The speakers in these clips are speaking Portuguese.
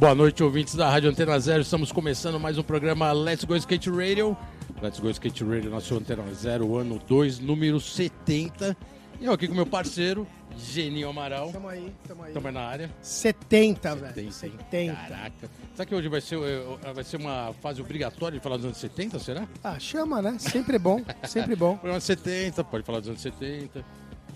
Boa noite, ouvintes da Rádio Antena Zero. Estamos começando mais um programa Let's Go Skate Radio. Let's Go Skate Radio, nosso Antena Zero, ano 2, número 70. E eu aqui com meu parceiro, Geninho Amaral. Tamo aí, tamo aí. Estamos na área. 70, velho. 70. 70. Caraca. Será que hoje vai ser, eh, vai ser uma fase obrigatória de falar dos anos 70, será? Ah, chama, né? Sempre bom, sempre bom. Programa 70, pode falar dos anos 70.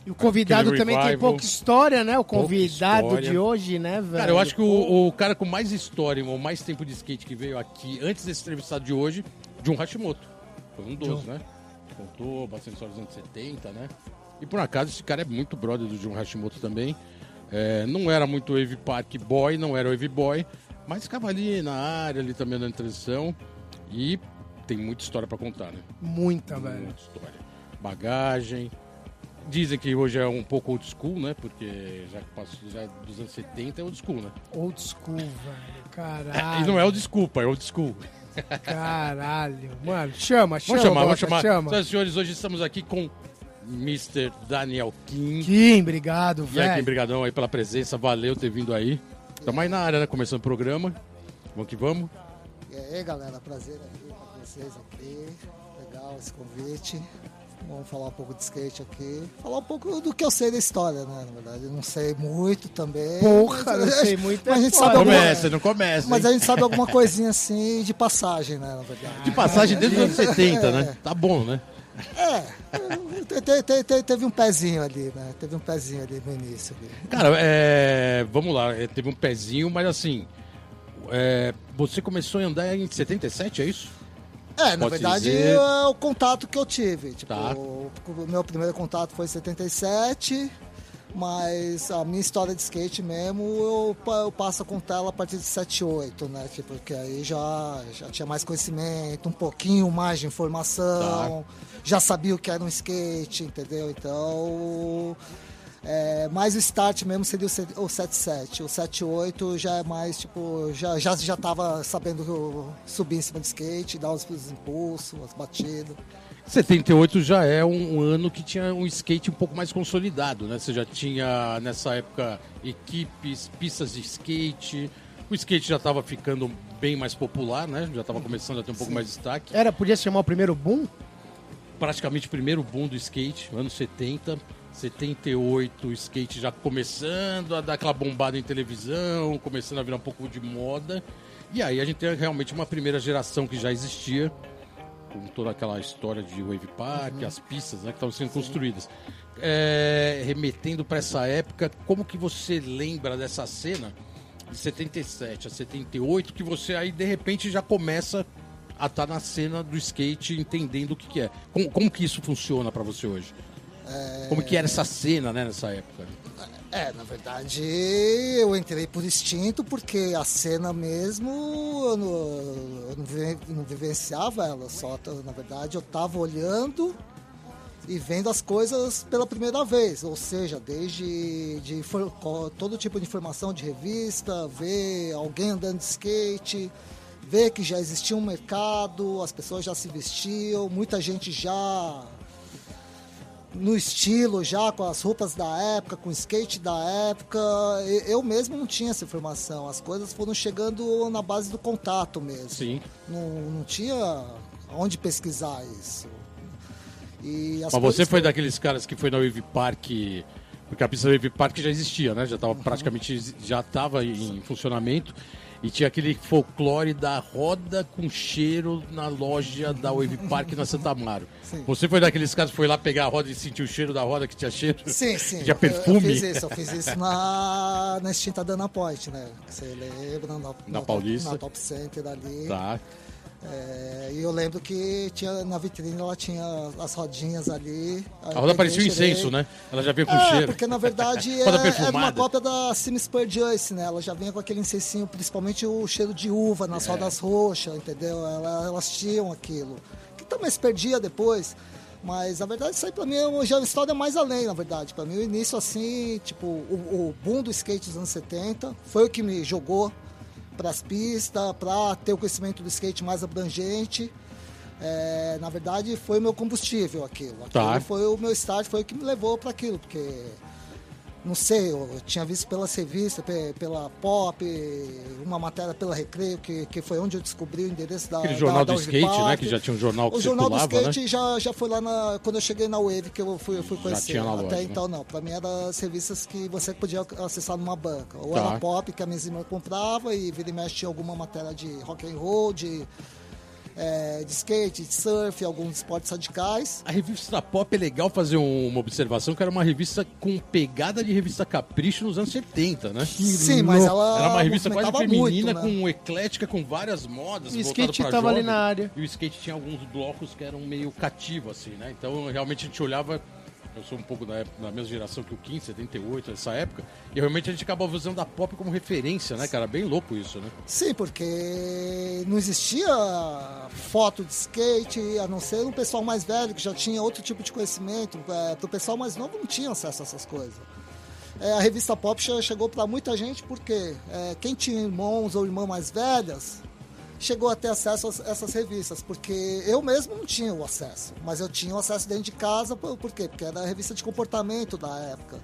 E o convidado Aquele também tem pouca história, né? O convidado de hoje, né, velho? Cara, eu acho que o, o cara com mais história, ou mais tempo de skate que veio aqui, antes desse entrevistado de hoje, Jun Hashimoto. Foi um dos, né? Contou bastante história dos anos 70, né? E por acaso, esse cara é muito brother do Jun Hashimoto também. É, não era muito Wave Park Boy, não era Wave Boy, mas ficava ali na área, ali também dando transição. E tem muita história pra contar, né? Muita, velho. Muita história. Bagagem. Dizem que hoje é um pouco old school, né? Porque já que passou já é dos anos 70 é old school, né? Old school, velho. E Caralho. não é o desculpa, é old school. Caralho. Mano, chama, chama. Vamos chamar, vamos chamar. Chama. Senhoras e senhores, hoje estamos aqui com Mr. Daniel Kim. Kim, obrigado, E aí, Kim, velho. brigadão aí pela presença, valeu ter vindo aí. Estamos aí na área, né? Começando o programa. Vamos que vamos. E aí, galera, prazer aqui com vocês aqui. Legal esse convite. Vamos falar um pouco de skate aqui. Falar um pouco do que eu sei da história, né? Na verdade, eu não sei muito também. Porra, mas- não sei muito, Mas a é gente sabe alguma, Começa, não começa. mas hein? a gente sabe alguma coisinha assim de passagem, né? Na verdade. De passagem desde os anos 70, né? Tá bom, né? É, te- te- te- te- teve um pezinho ali, né? Teve um pezinho ali no início. Ali. Cara, é, vamos lá, é, teve um pezinho, mas assim, é, você começou a andar em 77, é isso? É, na Pode verdade, dizer. é o contato que eu tive. Tipo, Tá. o, o meu primeiro contato foi em 77, mas a minha história de skate mesmo, eu, eu passo a contar ela a partir de 78, né? Tipo, porque aí já, já tinha mais conhecimento, um pouquinho mais de informação, já sabia o que era um skate, entendeu? Então... É, mais o start mesmo seria o se- o 77. O 78 já é mais, tipo, já, já, já tava sabendo subir em cima de skate, dar os, os impulsos, as batidas. 78 já é um, um ano que tinha um skate um pouco mais consolidado, né? Você já tinha, nessa época, equipes, pistas de skate. O skate já estava ficando bem mais popular, né? Já estava começando a ter um pouco mais de destaque. Era, podia se chamar o primeiro boom? praticamente o primeiro boom do skate, anos 70, 78, o skate já começando a dar aquela bombada em televisão, começando a virar um pouco de moda. E aí a gente tem realmente uma primeira geração que já existia, com toda aquela história de Wave Park, as pistas né, que estavam sendo construídas. É, remetendo para essa época, como que você lembra dessa cena de 77 a 78, que você aí de repente já começa a estar na cena do skate, entendendo o que, que é. Como, como que isso funciona para você hoje? Como que era essa cena, né, nessa época? É, na verdade, eu entrei por instinto, porque a cena mesmo eu não, eu não, vive- não vivenciava ela, só, na verdade, eu tava olhando e vendo as coisas pela primeira vez, ou seja, desde de co- todo tipo de informação de revista, ver alguém andando de skate, ver que já existia um mercado, as pessoas já se vestiam, muita gente já no estilo já, com as roupas da época, com o skate da época. Eu mesmo não tinha essa informação. As coisas foram chegando na base do contato mesmo. Sim. Não, não tinha onde pesquisar isso. E as Mas você foi foram- daqueles caras que foi na Wave Park, porque a pista Wave Park já existia, né? Já estava praticamente já estava em funcionamento e tinha aquele folclore da roda com cheiro na loja da Wave Park na Santa Amaro. Sim. Você foi daqueles caras que foi lá pegar a roda e sentiu o cheiro da roda que tinha cheiro? Sim, sim. Tinha eu- Eu, perfume? fiz isso, eu fiz isso na, na extinta Dana Point, né? Você lembra? Na, Na Paulista. Na Top Center ali. Tá. É, e eu lembro que tinha, na vitrine ela tinha as rodinhas ali. A roda parecia um incenso, né? Ela já veio com É, cheiro. porque na verdade é, Roda era uma perfumada. cópia da Sims Per Joyce, né? Ela já vinha com aquele incensinho, principalmente o cheiro de uva É. nas rodas roxas, entendeu? Ela- elas tinham aquilo. Que também se perdia depois. Mas a verdade, isso aí pra mim é uma, já é uma história mais além, na verdade. Pra mim, o início, assim, tipo, o, o boom do skate dos anos 70 foi o que me jogou para as pistas, para ter o conhecimento do skate mais abrangente. É, na verdade, foi o meu combustível aquilo. aquilo Tá. Foi o meu start, foi o que me levou para aquilo, porque não sei, eu tinha visto pelas revistas, pe- pela Pop, uma matéria pela Recreio, que, que foi onde eu descobri o endereço da Aquele da- jornal da do Wave skate, né? Park. Que já tinha um jornal que O jornal do né? skate já, já foi lá na, quando eu cheguei na Wave que eu fui, eu fui Já conhecer. tinha na loja, Até né? então não, pra mim era as revistas que você podia acessar numa banca. Ou Tá. era Pop, que a minha irmã comprava, e vira e mexe tinha alguma matéria de rock and roll, de, é, de skate, de surf, alguns esportes radicais. A revista Pop é legal fazer um- uma observação que era uma revista com pegada de revista Capricho nos anos 70, né? Sim, mas ela Era uma revista quase feminina, muito, né? com eclética, com várias modas. E o skate pra tava ali na área. E o skate tinha alguns blocos que eram meio cativo, assim, né? Então, realmente, a gente olhava... Eu sou um pouco da, época- da mesma geração que o Kim, 78, essa época. E realmente a gente acabava usando a pop como referência, né, cara? Bem louco isso, né? Sim, porque não existia foto de skate, a não ser um pessoal mais velho que já tinha outro tipo de conhecimento. É, o pessoal mais novo não tinha acesso a essas coisas. É, a revista Pop che- chegou para muita gente porque é, quem tinha irmãos ou irmãs mais velhas chegou a ter acesso a essas revistas, porque eu mesmo não tinha o acesso, mas eu tinha o acesso dentro de casa, por, por quê? Porque era a revista de comportamento da época.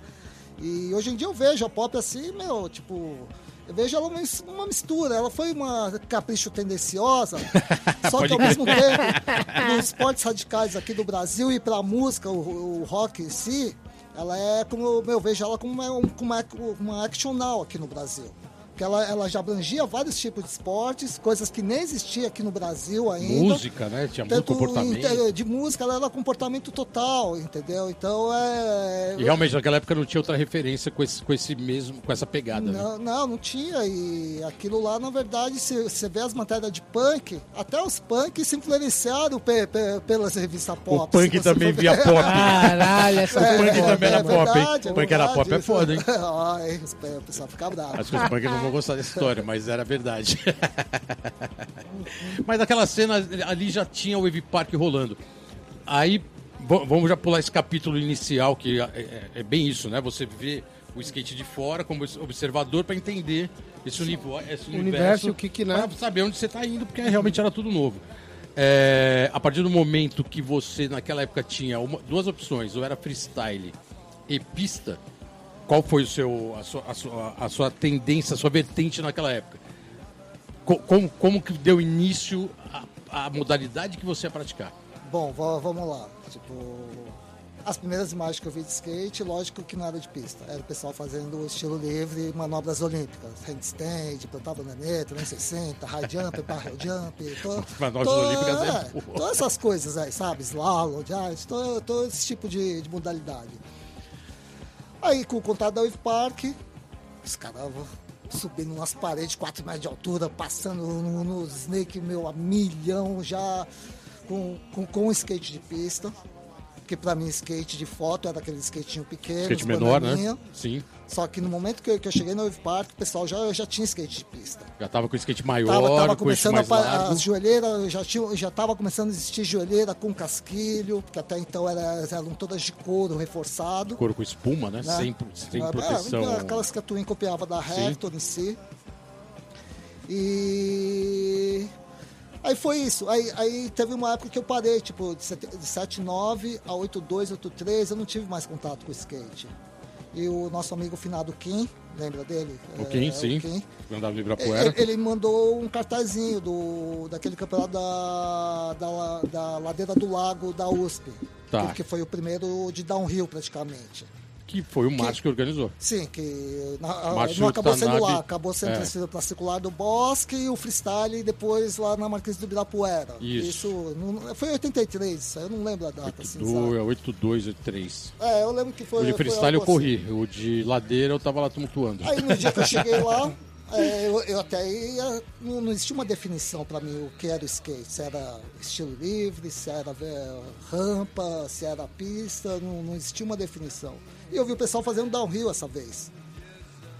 E hoje em dia eu vejo a Pop assim, meu, tipo, eu vejo ela uma uma mistura. Ela foi uma capricho tendenciosa, só que ao mesmo tempo, nos esportes radicais aqui do Brasil e pra música, o, o rock em si, ela é como eu vejo ela como uma, como uma, uma action now aqui no Brasil. Porque ela, ela já abrangia vários tipos de esportes, coisas que nem existia aqui no Brasil ainda. Música, né? Tinha muito Tanto comportamento. de música, ela era comportamento total, entendeu? Então é. E realmente naquela época não tinha outra referência com esse, com esse mesmo, com essa pegada. né? Não, não, não tinha. E aquilo lá, na verdade, se você vê as matérias de punk, até os punk se influenciaram pe- pe- pelas revistas pop. O punk também for via pop. Caralho, essa O foi punk foda. também era pop, hein? verdade, O punk era verdade, pop é foda, hein? Ai, o pessoal fica bravo. Acho que os punkers não vão gostar dessa história, mas era verdade. mas naquela cena ali já tinha o Wave Park rolando. Aí, vamos já pular esse capítulo inicial, que é, é- é bem isso, né? Você vê o skate de fora como observador para entender esse, univo- esse universo. universo o que que, né? Pra saber onde você tá indo, porque realmente era tudo novo. É, a partir do momento que você, naquela época, tinha uma- duas opções, ou era freestyle e pista, qual foi o seu, a, sua, a, sua, a sua tendência, a sua vertente naquela época? Co- como, como que deu início a, a modalidade que você ia praticar? Bom, va- vamos lá. Tipo, as primeiras imagens que eu vi de skate, lógico que não era de pista. Era o pessoal fazendo o estilo livre, manobras olímpicas. Handstand, plantava naneta, 360, high jump, barrel jump. To, Manobras to- olímpicas é é. Todas essas coisas aí, sabe? Slalom, jazz, todo, todo esse tipo de, de modalidade. Aí, com o contato da Wave Park, os caras subindo nas paredes, 4 metros de altura, passando no, no Snake, meu, a milhão já, com, com, com skate de pista. Porque pra mim, skate de foto era aquele skatinho pequeno, Skate menor, né? Sim. Só que no momento que eu, que eu cheguei na Wave Park, o pessoal já, já tinha skate de pista. Já tava com skate maior, Tava, tava começando a, largo. as joelheiras, já, tinha, já tava começando a existir joelheira com casquilho, porque até então era, eram todas de couro reforçado. Couro com espuma, né? né? Sem, sem Ah, proteção. ah, aquelas que a Twin copiava da. Hector em si. E aí foi isso. Aí, aí teve uma época que eu parei, tipo, de sete- de 79 a 82, 83, eu não tive mais contato com o skate. E o nosso amigo finado Kim, lembra dele? O É, Kim, sim. O Kim. Andava de Ibirapuera. Ele, ele mandou um cartazinho do, daquele campeonato da, da, da ladeira do lago da USP. Tá. Porque foi o primeiro de downhill praticamente. Que foi o Márcio que organizou. Sim, que na- Márcio não acabou sendo lá, acabou sendo é. transferido para circular do Bosque e o freestyle depois lá na Marquês do Ibirapuera. Isso. não- foi em 83, isso aí eu não lembro a data. Assim, Do, sabe? é 82, 83. É, eu lembro que foi. O de freestyle eu assim. corri. O de ladeira eu tava lá tumultuando. Aí no dia que eu cheguei lá, é, eu, eu até ia, não, não existia uma definição para mim o que era o skate. Se era estilo livre, se era é, rampa, se era pista, não, não existia uma definição. E eu vi o pessoal fazendo downhill essa vez.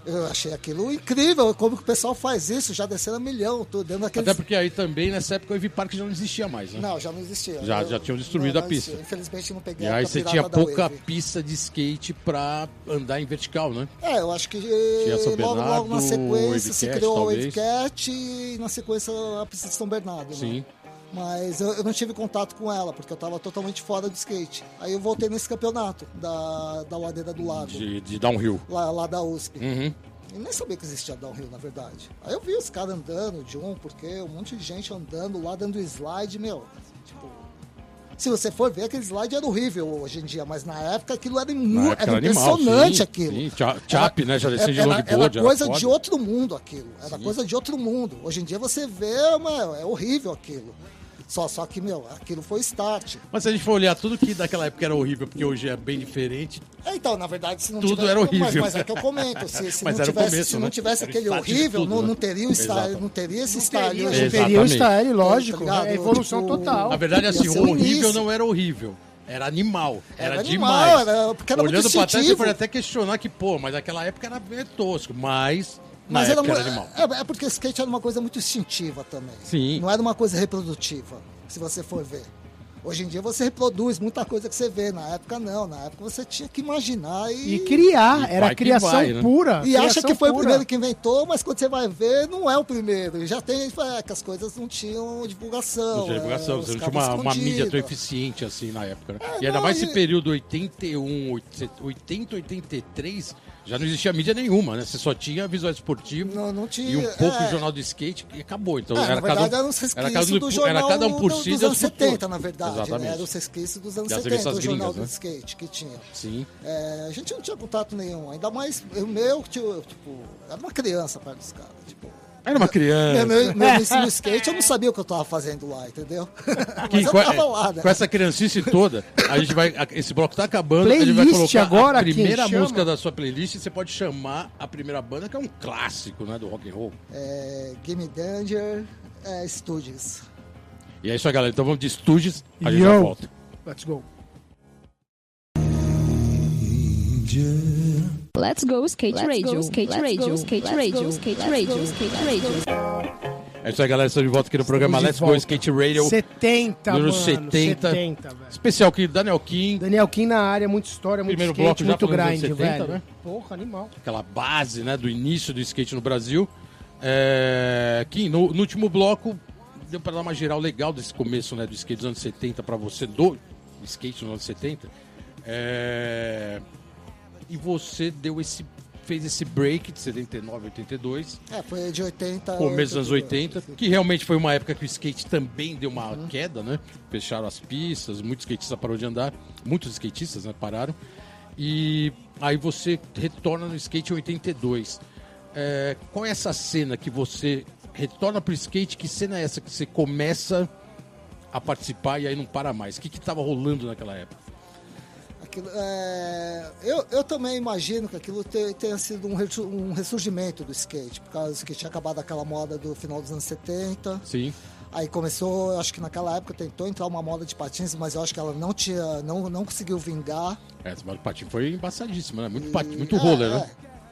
Eu achei aquilo incrível, como que o pessoal faz isso, já descendo a milhão, tô dando aqueles... Até porque aí também, nessa época, o Evi Park já não existia mais, né? Não, já não existia. Já- Eu- já tinham destruído não, a pista. existia. Infelizmente não peguei E a aí você tinha pouca Wave. pista de skate pra andar em vertical, né? É, eu acho que Tinha São logo, logo na Bernardo, sequência se Wavecat, criou a talvez. Wavecat e na sequência a pista de São Bernardo. né? Sim. Mas eu, eu não tive contato com ela, porque eu estava totalmente fora do skate. Aí eu voltei nesse campeonato da, da Ladeira do Lago, De, de downhill. lá, lá da USP. Uhum. Eu nem sabia que existia downhill, na verdade. Aí eu vi os caras andando, de um, porque um monte de gente andando lá, dando slide, meu. Tipo, se você for ver, aquele slide era horrível hoje em dia, mas na época aquilo era, Na época era era impressionante sim, aquilo. sim. Cha- Chap, né? Já descia de era, longboard, era coisa era de outro mundo aquilo. Era coisa de outro mundo. Hoje em dia você vê, é horrível aquilo. Só, só que, meu, aquilo foi start. Mas se a gente for olhar tudo que daquela época era horrível, porque hoje é bem diferente, É, Então, na verdade, se não Tudo tivesse, era horrível. Mas, mas é que eu comento. Se, se Mas não era o tivesse, começo, se né? não tivesse Era o aquele horrível, tudo, não, né? não teria o style, não teria esse Não style não Exatamente. teria o style, lógico. Tá é evolução Tipo, total. Na verdade, assim, o horrível início. não era horrível. Era animal. Era, Era demais. animal, era- porque era muito Olhando pra trás, você pode até questionar que, pô, mas naquela época era bem tosco. Mas, Mas época era, era, animal. é, é porque skate era uma coisa muito instintiva também. Sim. Não era uma coisa reprodutiva, se você for ver. Hoje em dia você reproduz muita coisa que você vê. Na época não. Na época você tinha que imaginar e. E criar, E era criação vai, né? pura. E acha criação que foi o pura. primeiro que inventou, mas quando você vai ver, não é o primeiro. Já tem é, que as coisas não tinham divulgação. Não tinha divulgação, é, você não tinha uma, uma mídia tão eficiente assim na época. Né? É, e ainda não, mais e- esse período 81, 80, 83, já não existia mídia nenhuma, né? Você só tinha visual esportivo Não, não tinha. e um pouco é, jornal de skate e acabou. Então É, era, cada um, era era, cada um, do por- jornal era cada um por do- si dos e anos outro por 70, na verdade. Né? Exatamente. Era os resquícios dos anos Das 70, o revistas jornal gringas, do né? skate que tinha. Sim. É, a gente não tinha contato nenhum, ainda mais o meu, tipo, tipo, era uma criança perto dos caras. Tipo, Era uma criança. meu, meu, meu início no skate, eu não sabia o que eu tava fazendo lá, entendeu? Mas eu com, tava lá, né? com essa criancice toda, a gente vai. Esse bloco tá acabando, a gente vai Playlist colocar agora, a primeira música da sua playlist e você pode chamar a primeira banda, que é um clássico, né, do rock and roll. É, Game Danger é, Studios. E é isso aí, galera. Então vamos de Stooges, a gente já Yo. volta. Let's go. Let's go skate radio, skate radio, skate radio, skate radio, skate radio. É isso aí, galera. Estamos de volta aqui no programa Let's Go. Skate Radio. 70, Número mano. 70. 70, velho. Especial que Daniel Kim, Daniel Kim na área, muita história, muito Primeiro skate, bloco muito grind, anos 70, velho. né? Porra, animal. aquela base né, do início do skate no Brasil. É... Kim, no, no último bloco, deu para dar uma geral legal desse começo né, do skate dos anos 70 para você, do skate nos anos 70. É... E você deu esse fez esse break de 79, 82, É, foi de 80. começo dos anos 80, 80. que realmente foi uma época que o skate também deu uma queda, né? Fecharam as pistas, muitos skatistas pararam de andar, muitos skatistas né, pararam. E aí você retorna no skate em 82. É, qual é essa cena que você retorna pro skate? Que cena é essa que você começa a participar e aí não para mais? O que estava rolando naquela época? Aquilo, é, eu, eu também imagino que aquilo te- tenha sido um, ressu- um ressurgimento do skate, por causa que tinha acabado aquela moda do final dos anos 70. Sim. Aí começou, acho que naquela época tentou entrar uma moda de patins, mas eu acho que ela não tinha, não, não conseguiu vingar. É, esse patinho foi embaçadíssimo, né? Muito, E- patinho, muito é, roller, né?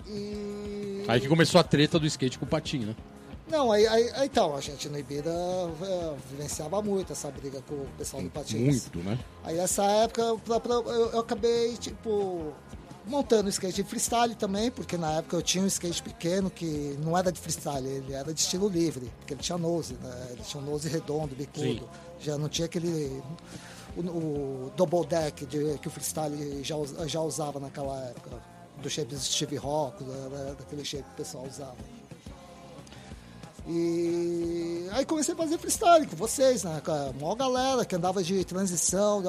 é. E... Aí que começou a treta do skate com o patinho, né? Não, aí, aí- então, a gente no Ibira é, vivenciava muito essa briga com o pessoal do patins. Muito, né? Aí essa época pra- pra- eu, eu acabei, tipo, montando skate de freestyle também, porque na época eu tinha um skate pequeno que não era de freestyle, ele era de estilo livre, porque ele tinha nose, né? Ele tinha um nose redondo, bicudo. Sim. Já não tinha aquele. O, o double deck de- que o freestyle já, já usava naquela época, do shape do Steve Rock, da- daquele shape que o pessoal usava. E aí comecei a fazer freestyle com vocês, né? Com a maior galera que andava de transição,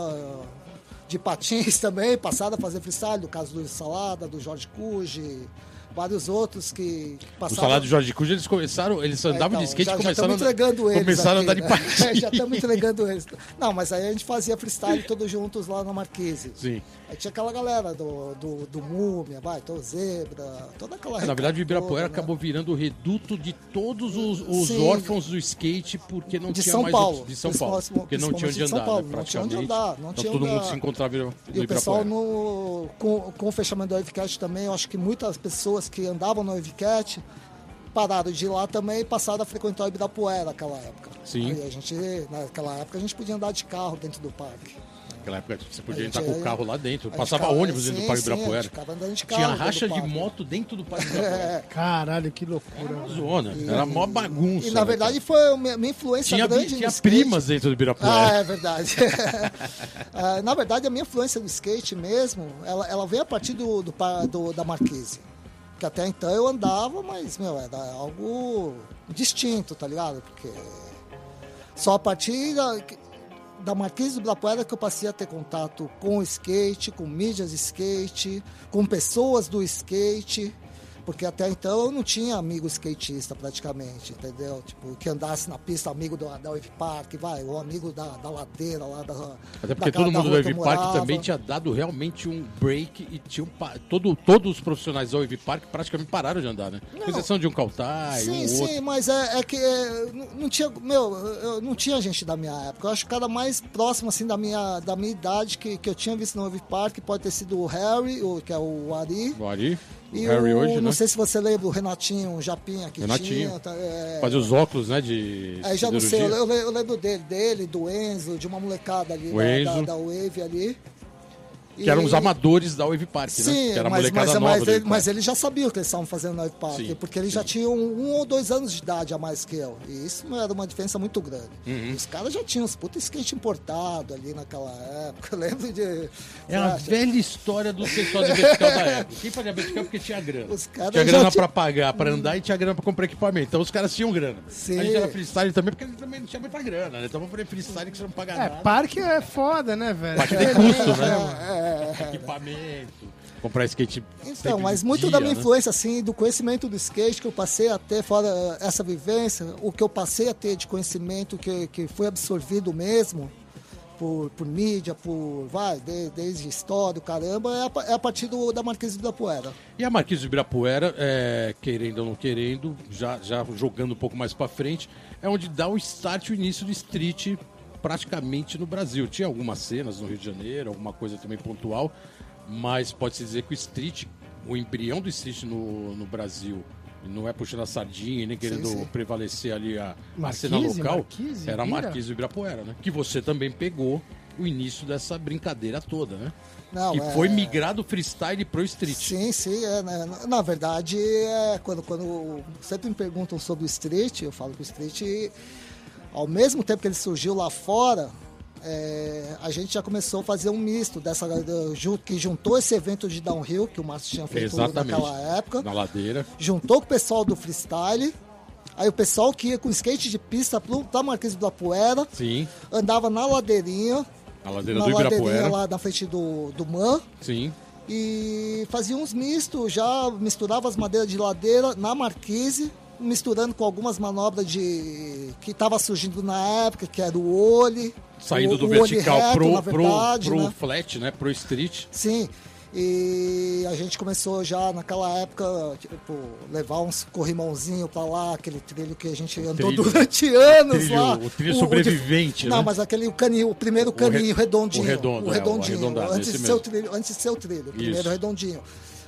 de patins também, passada a fazer freestyle, do caso do Salada, do Jorge Cuji, vários outros que O passavam. salário de Jorge Cuja, eles começaram, eles É, andavam então, de skate e começaram, entregando eles começaram aqui, a andar de né? patins. já estamos entregando eles. Não, mas aí a gente fazia freestyle todos juntos lá na Marquise. Sim. Aí tinha aquela galera do, do, do Múmia, vai, Tô Zebra, toda aquela Na verdade, o Ibirapuera toda, né? acabou virando o reduto de todos os, os Sim. órfãos do skate, porque não De tinha São mais Paulo. de São Paulo, porque não tinha onde andar, Paulo, né, não tinha onde andar, não então tinha todo mundo se encontrava no E o pessoal, no, com, com o fechamento do Wavecast também, eu acho que muitas pessoas pessoas que andavam no Wavcat pararam de ir lá também e passaram a frequentar o Ibirapuera naquela época. Sim. Aí a gente, naquela época a gente podia andar de carro dentro do parque. Naquela época você podia entrar com o carro lá dentro. Passava ficava- ônibus dentro do sim, Parque sim, Ibirapuera. de carro Tinha racha de moto dentro do Parque Ibirapuera. Caralho, que loucura. Era zona. Era mó bagunça. E na né, verdade cara? foi a minha, influência tinha, grande tinha primas dentro do Ah, Ibirapuera. é verdade. Ah, na verdade, a minha influência no skate mesmo, ela, ela veio a partir do, do, do- da Marquise. Que até então eu andava, mas, meu, era algo distinto, tá ligado? Porque só a partir da, da Marquise do Ibirapuera que eu passei a ter contato com o skate, com mídias de skate, com pessoas do skate. Porque até então eu não tinha amigo skatista praticamente, entendeu? Tipo, que andasse na pista, amigo do, da Wave Park, vai, ou amigo da, da ladeira lá da. Até porque daquela- todo da mundo que Wave Park morava. também tinha dado realmente um break e tinha um todo, todos os profissionais da Wave Park praticamente pararam de andar, né? Com exceção de um Kautai, Sim, um sim, outro. mas é, é que é, não- não tinha, meu, eu não tinha gente da minha época. Eu acho que o cara mais próximo assim da minha, da minha idade que, que eu tinha visto no Wave Park pode ter sido o Harry, o, que é o Ari. O Ari, E Harry o, hoje, não né? sei se você lembra o Renatinho, o Japinha que Renatinho. tinha. tá, é, Fazia os óculos, né, de Aí já não sei, eu, eu le- eu lembro dele, dele, do Enzo, de uma molecada ali O da, Enzo. da, da Wave ali. Que eram os amadores da Wave Park, né? Sim, Que era a mas, molecada mas, nova mas, do ele, Wave Park. mas ele já sabia o que eles estavam fazendo no Wave Park, Sim, porque ele já tinha um, ou dois anos de idade a mais que eu. E isso não era uma diferença muito grande. Uhum. Os caras já tinham uns puta skate importado ali naquela época. Eu lembro de. É a velha história do pessoal de vertical da época. Quem fazia vertical porque tinha grana. Os caras tinha grana tinha- pra pagar, pra andar e tinha grana pra comprar equipamento. Então os caras tinham grana. Sim. A gente era freestyle também porque a gente também não tinha muita grana, né? Então vamos fazer freestyle que você não paga É, nada. parque é foda, né, velho? Parque tem custo, né? É, é, é. Equipamento. Comprar skate. Então, mas de muito dia, da minha né? influência, assim, do conhecimento do skate que eu passei a ter, fora essa vivência, o que eu passei a ter de conhecimento que, que foi absorvido mesmo por, por mídia, por, vai, de- desde história, caramba, é a, é a partir do, da Marquise da Poeira. E a Marquise de Ibirapuera, é, querendo ou não querendo, já, já jogando um pouco mais pra frente, é onde dá o start, o início do street praticamente no Brasil. Tinha algumas cenas no Rio de Janeiro, alguma coisa também pontual, mas pode-se dizer que o street, o embrião do street no, no Brasil, não é puxando a sardinha nem querendo sim. prevalecer ali a, a Marquise, cena local, Marquise, era a? Marquise de Ibirapuera, né? Que você também pegou o início dessa brincadeira toda, né? Não, que é- foi migrar do freestyle pro street. Sim, sim, é, né? na, na verdade, é, quando, quando sempre me perguntam sobre o street, eu falo que o street, ao mesmo tempo que ele surgiu lá fora, é, a gente já começou a fazer um misto dessa da- que juntou esse evento de downhill que o Márcio tinha feito naquela época, Na ladeira. juntou com o pessoal do freestyle, aí o pessoal que ia com skate de pista pra Marquês do Apuera, Sim. andava na ladeirinha, Na ladeira na do ladeirinha Ibirapuera. lá na frente do, do MAN, Sim. e fazia uns mistos, já misturava as madeiras de ladeira na marquise, misturando com algumas manobras de que estava surgindo na época, que era o olho. Saindo o, do o vertical reto, pro, verdade, pro, pro né? flat, né? Pro street. Sim. E a gente começou já naquela época, tipo, levar uns corrimãozinho pra lá, aquele trilho que a gente andou trilho. durante anos trilho- lá. o trilho de- sobrevivente, Não, né? mas aquele o caninho, o primeiro caninho redondinho. o redondo, é, o redondinho. arredondado, antes, de ser o trilho, antes de ser o trilho, o primeiro Isso. redondinho.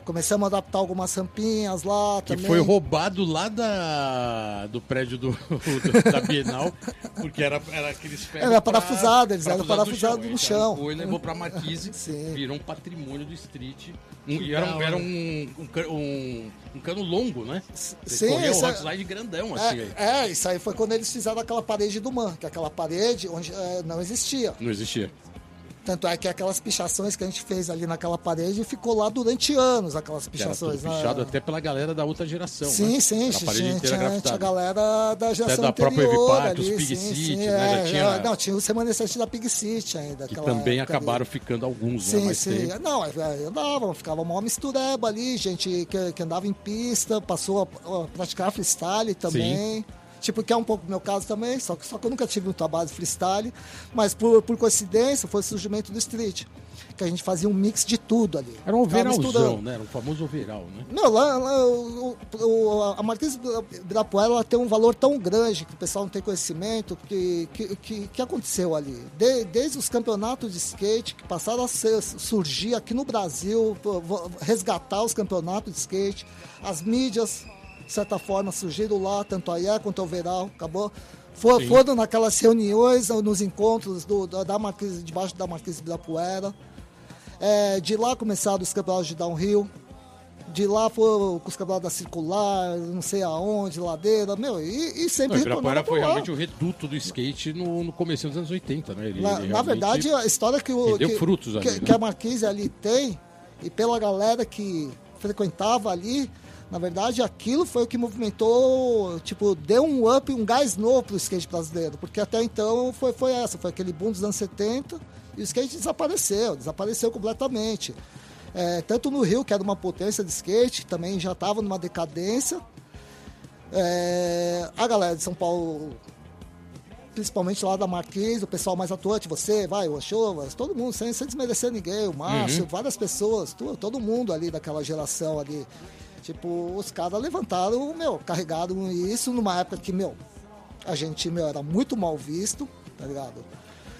Começamos a adaptar algumas rampinhas lá Que também. foi roubado lá da, do prédio do, do- da Bienal, porque era, era aqueles ferros Era parafusado, eles eram parafusado parafusados no Então, chão. Foi, levou pra Marquise, Sim. virou um patrimônio do street. Um- e era, um, era um, um, um- um cano longo, né? Você Sim, correu o é- hot slide grandão, assim. aí. É, é, isso aí foi quando eles fizeram aquela parede do MAN, que é aquela parede onde é, não existia. Não existia. Tanto é que aquelas pichações que a gente fez ali naquela parede ficou lá durante anos, aquelas Que era pichações. né? pichado até pela galera da outra geração. Sim, né? sim, a parede tinha, inteira grafitada. a galera da geração da própria anterior Wave Park, ali, os Pig sim, City, sim, né, já é, tinha- Não, tinha os remanescentes da Pig City ainda. Que também época ali. acabaram ficando alguns, né? Sim, Mais sim. tempo. Não, é, andava, ficava uma mistureba ali, gente que, que andava em pista, passou a, a praticar freestyle também. Tipo, que é um pouco o meu caso também, só que, só que eu nunca tive muita base freestyle, mas por, por coincidência foi o surgimento do street, que a gente fazia um mix de tudo ali. Era um overalzão, né? Era um famoso overall, né? Não, lá, lá, o- o- a Marquês de Ibirapuera ela tem um valor tão grande que o pessoal não tem conhecimento que que, que, que aconteceu ali. De- desde os campeonatos de skate que passaram a ser- surgir aqui no Brasil, resgatar os campeonatos de skate, as mídias, de certa forma, surgiram lá, tanto a IE quanto a Overal, acabou. For, foram naquelas reuniões, nos encontros do, da, Marquês, debaixo da Marquês de Ibirapuera. É, de lá começaram os campeonatos de downhill. De lá foram com os campeonatos da circular, não sei aonde, ladeira, meu, e, e sempre Não, Ibirapuera foi realmente o reduto do skate no, no começo dos anos 80, né? Ele, Na, ele na verdade, a história que, o, que, frutos ali, que, né? que a Marquise ali tem, e pela galera que frequentava ali, na verdade, aquilo foi o que movimentou, tipo, deu um up, um gás novo pro skate brasileiro, porque até então foi, foi essa, foi aquele boom dos anos 70, e o skate desapareceu, desapareceu completamente. É, tanto no Rio, que era uma potência de skate, também já estava numa decadência. É, a galera de São Paulo principalmente lá da Marquês, o pessoal mais atuante, você, vai, o Chovas, todo mundo, sem, sem desmerecer ninguém, o Márcio, várias pessoas, todo mundo ali daquela geração ali. Tipo, os caras levantaram, meu, carregaram isso numa época que, meu, a gente, meu, era muito mal visto, tá ligado?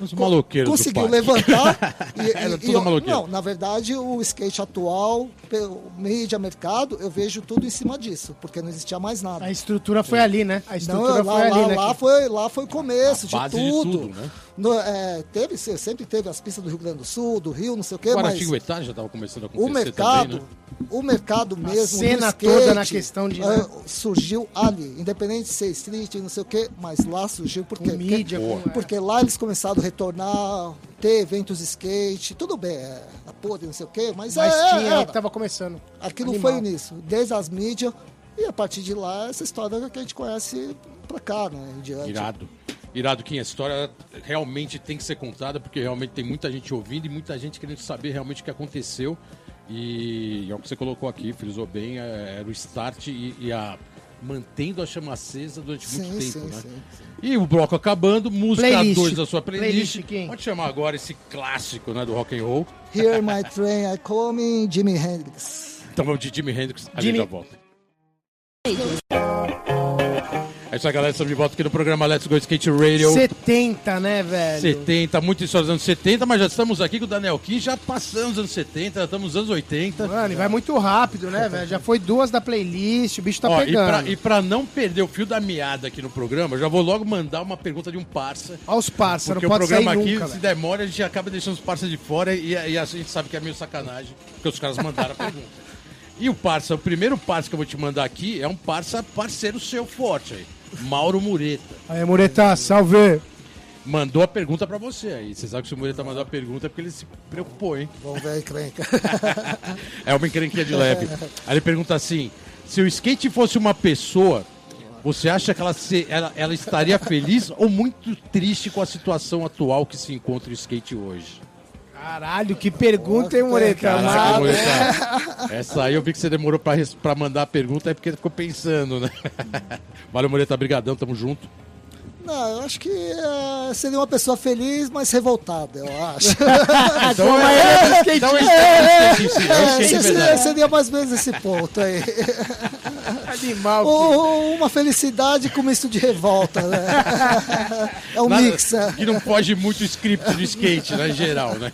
Os maloqueiros do Conseguiu levantar. e, Era tudo e eu- maloqueiro. Não, na verdade, o skate atual, pelo mídia, mercado, eu vejo tudo em cima disso, porque não existia mais nada. A estrutura foi ali, né? A Não, estrutura lá, foi ali, lá, né? lá foi, lá foi o começo A de base de tudo. tudo, né? No- é, teve, se- sempre teve as pistas do Rio Grande do Sul, do Rio, não sei o quê, mas Guaratinguetá já estava começando a acontecer o mercado, também, né? o mercado mesmo, cena do skate, toda na questão de- ah, surgiu ali, independente de ser street, não sei o quê, mas lá surgiu porque, Com mídia, porque, porque lá eles começaram a retornar, ter eventos de skate, tudo bem, é, a podre, não sei o quê, mas, Mas é, tinha, era. que tava começando. Aquilo Animal. foi o início, desde as mídias, e a partir de lá, essa história que a gente conhece pra cá, né, em diante. Irado. Irado, Kim, a história realmente tem que ser contada, porque realmente tem muita gente ouvindo e muita gente querendo saber realmente o que aconteceu. E é o que você colocou aqui, frisou bem, é, era o start e, e a mantendo a chama acesa durante Sim, muito tempo, sim, né? sim, sim. E o bloco acabando, música Playlist. 2 da sua playlist. Playlist, Kim. Pode chamar agora esse clássico né, do rock and roll. Hear My Train, I Call Me Jimi Hendrix. Então vamos de Jimi Hendrix, a Jimi- gente já volta. É isso aí, galera. Estamos de volta aqui no programa Let's Go Skate Radio. 70, né, velho? 70, muita história dos anos 70, mas já estamos aqui com o Daniel Kim, já passamos os anos 70, já estamos nos anos 80. Mano, e vai muito rápido, né, velho? Já foi duas da playlist, o bicho tá Ó, e, pegando. pra, e pra não perder o fio da meada aqui no programa, eu já vou logo mandar uma pergunta de um parça. Olha os parça, não Porque o pode programa aqui, nunca, se demora, a gente acaba deixando os parceiros de fora e, e a gente sabe que é meio sacanagem, porque os caras mandaram a pergunta. E o parça, o primeiro parça que eu vou te mandar aqui é um parça parceiro seu forte aí, Mauro Mureta. Aí, Mureta, salve! Mandou a pergunta pra você aí. Você sabe que se o Mureta mandou a pergunta é porque ele se preocupou, hein? Vamos ver aí, crenca. É uma encrenquinha de leve. Aí ele pergunta assim: se o skate fosse uma pessoa, você acha que ela, se- ela, ela estaria feliz ou muito triste com a situação atual que se encontra o skate hoje? Caralho, que pergunta, hein, Mureta? Caraca, Moreta. Essa aí eu vi que você demorou pra, pra mandar a pergunta, é porque ficou pensando, né? Valeu, Moreta, brigadão, tamo junto. Não, eu acho que é, seria uma pessoa feliz, mas revoltada, eu acho. Então é, então é skate, sim, é um É, skate seria, seria mais ou menos esse ponto aí. Animal. Ou uma felicidade com misto de revolta, né? É um Nada- mix, né? Que não foge muito o script do skate, né, em geral, né?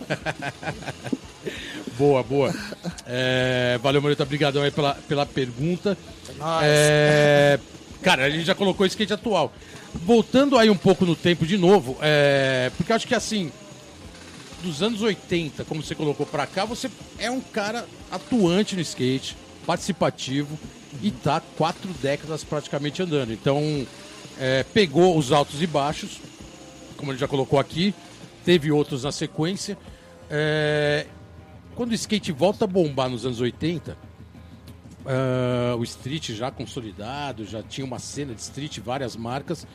boa, boa. É, valeu, Moreta, brigadão aí pela, pela pergunta. É, cara, a gente já colocou o skate atual. Voltando aí um pouco no tempo de novo, é, porque acho que assim, dos anos 80, como você colocou pra cá, você é um cara atuante no skate, participativo e tá quatro décadas praticamente andando. Então, é, pegou os altos e baixos, como ele já colocou aqui, teve outros na sequência. É, quando o skate volta a bombar nos anos 80, ah, o street já consolidado, já tinha uma cena de street, várias marcas.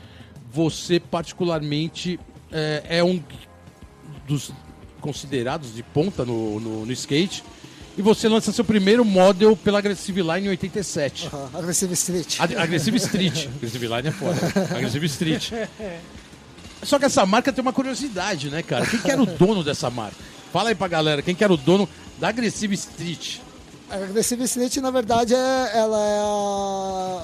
Você, particularmente, é, é um dos considerados de ponta no, no, no skate. e você lança seu primeiro model pela Aggressive Line em 87. Aham, Aggressive Street. Ad- Aggressive Street. Aggressive Line é foda. Aggressive Street. Só que essa marca tem uma curiosidade, né, cara? Quem que era o dono dessa marca? Fala aí pra galera, quem que era o dono da Aggressive Street? A Aggressive Street, na verdade, é, ela é a...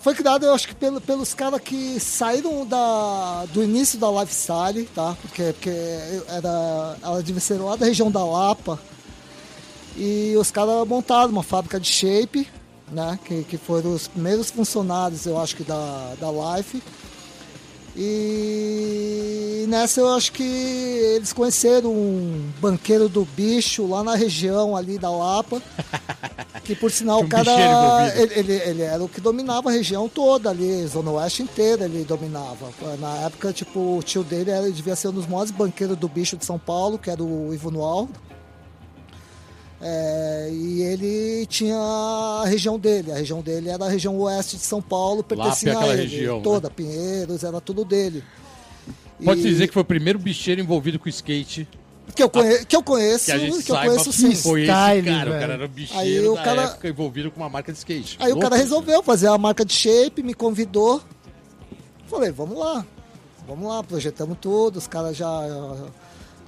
Foi criada, eu acho que pelo- pelos caras que saíram da, do início da lifestyle, tá? Porque, porque era, ela devia ser lá da região da Lapa. E os caras montaram uma fábrica de shape, né? Que, que foram os primeiros funcionários, eu acho que da, da Life. E nessa eu acho que eles conheceram um banqueiro do bicho lá na região ali da Lapa. Que por sinal o cara. Ele, ele, ele era o que dominava a região toda ali, Zona Oeste inteira ele dominava. Na época, tipo, o tio dele era, devia ser um dos maiores banqueiros do bicho de São Paulo, que era o Ivo Nualdo. É, e ele tinha a região dele. A região dele era a região oeste de São Paulo, pertencia aquela a ele. região, né? toda, Pinheiros, era tudo dele. Pode E- dizer que foi o primeiro bicheiro envolvido com skate que eu, conhe, que eu conheço, que a gente que eu conheço sim. foi Style, esse cara. O velho. cara era o bicheiro Aí o cara- época envolvido com uma marca de skate. Aí o Louco cara isso, resolveu fazer a marca de shape, me convidou. Falei, vamos lá. Vamos lá, projetamos tudo, os caras já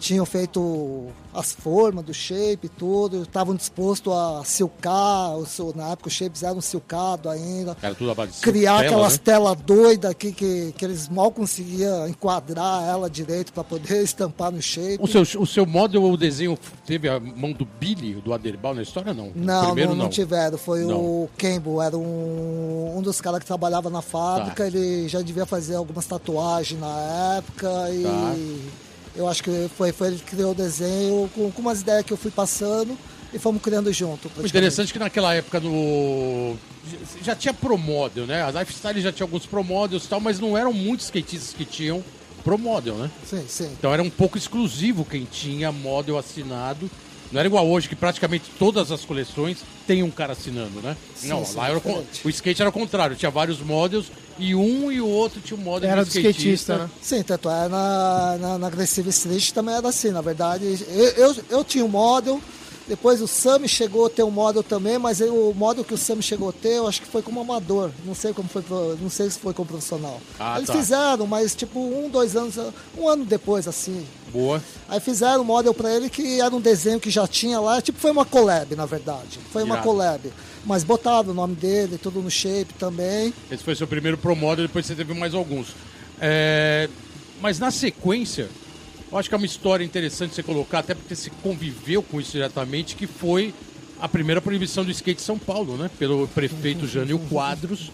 tinham feito as formas do shape tudo, estavam dispostos a silcar, o seu- na época os shapes eram silcados ainda, Cara, tudo de criar tela, aquelas né? telas doidas aqui que, que eles mal conseguiam enquadrar ela direito para poder estampar no shape. O seu, o seu model, o desenho, teve a mão do Billy, do Aderbal na história, não? Não, primeiro, não, não tiveram. Foi Não. o Campbell, era um, um dos caras que trabalhava na fábrica. Tá. Ele já devia fazer algumas tatuagens na época e Tá. Eu acho que foi, foi ele que criou o desenho com, com umas ideias que eu fui passando e fomos criando junto. O interessante é que naquela época no. Já tinha Pro Model, né? A Lifestyle já tinha alguns Pro Models e tal, mas não eram muitos skatistas que tinham Pro Model, né? Sim, sim. Então era um pouco exclusivo quem tinha model assinado. Não era igual hoje, que praticamente todas as coleções tem um cara assinando, né? Sim, não, sim, lá era o, o skate era o contrário, tinha vários models e um e o outro tinha um model Era de do skatista, né? Sim, tanto é na, na, na Aggressive Street também era assim, na verdade. Eu, eu, eu tinha um model, depois o Sami chegou a ter um model também, mas o model que o Sami chegou a ter, eu acho que foi como amador. Não sei como foi, não sei se foi como profissional. Ah, Eles tá. fizeram, mas tipo um, dois anos, um ano depois, assim. Boa. Aí fizeram um model pra ele que era um desenho que já tinha lá, tipo foi uma collab, na verdade. Foi uma Irado. collab. Mas botaram o nome dele, tudo no shape também. Esse foi seu primeiro Pro Model, depois você teve mais alguns. É, Mas na sequência, eu acho que é uma história interessante você colocar, até porque você conviveu com isso diretamente, que foi a primeira proibição do skate em São Paulo, né? Pelo prefeito Jânio Quadros,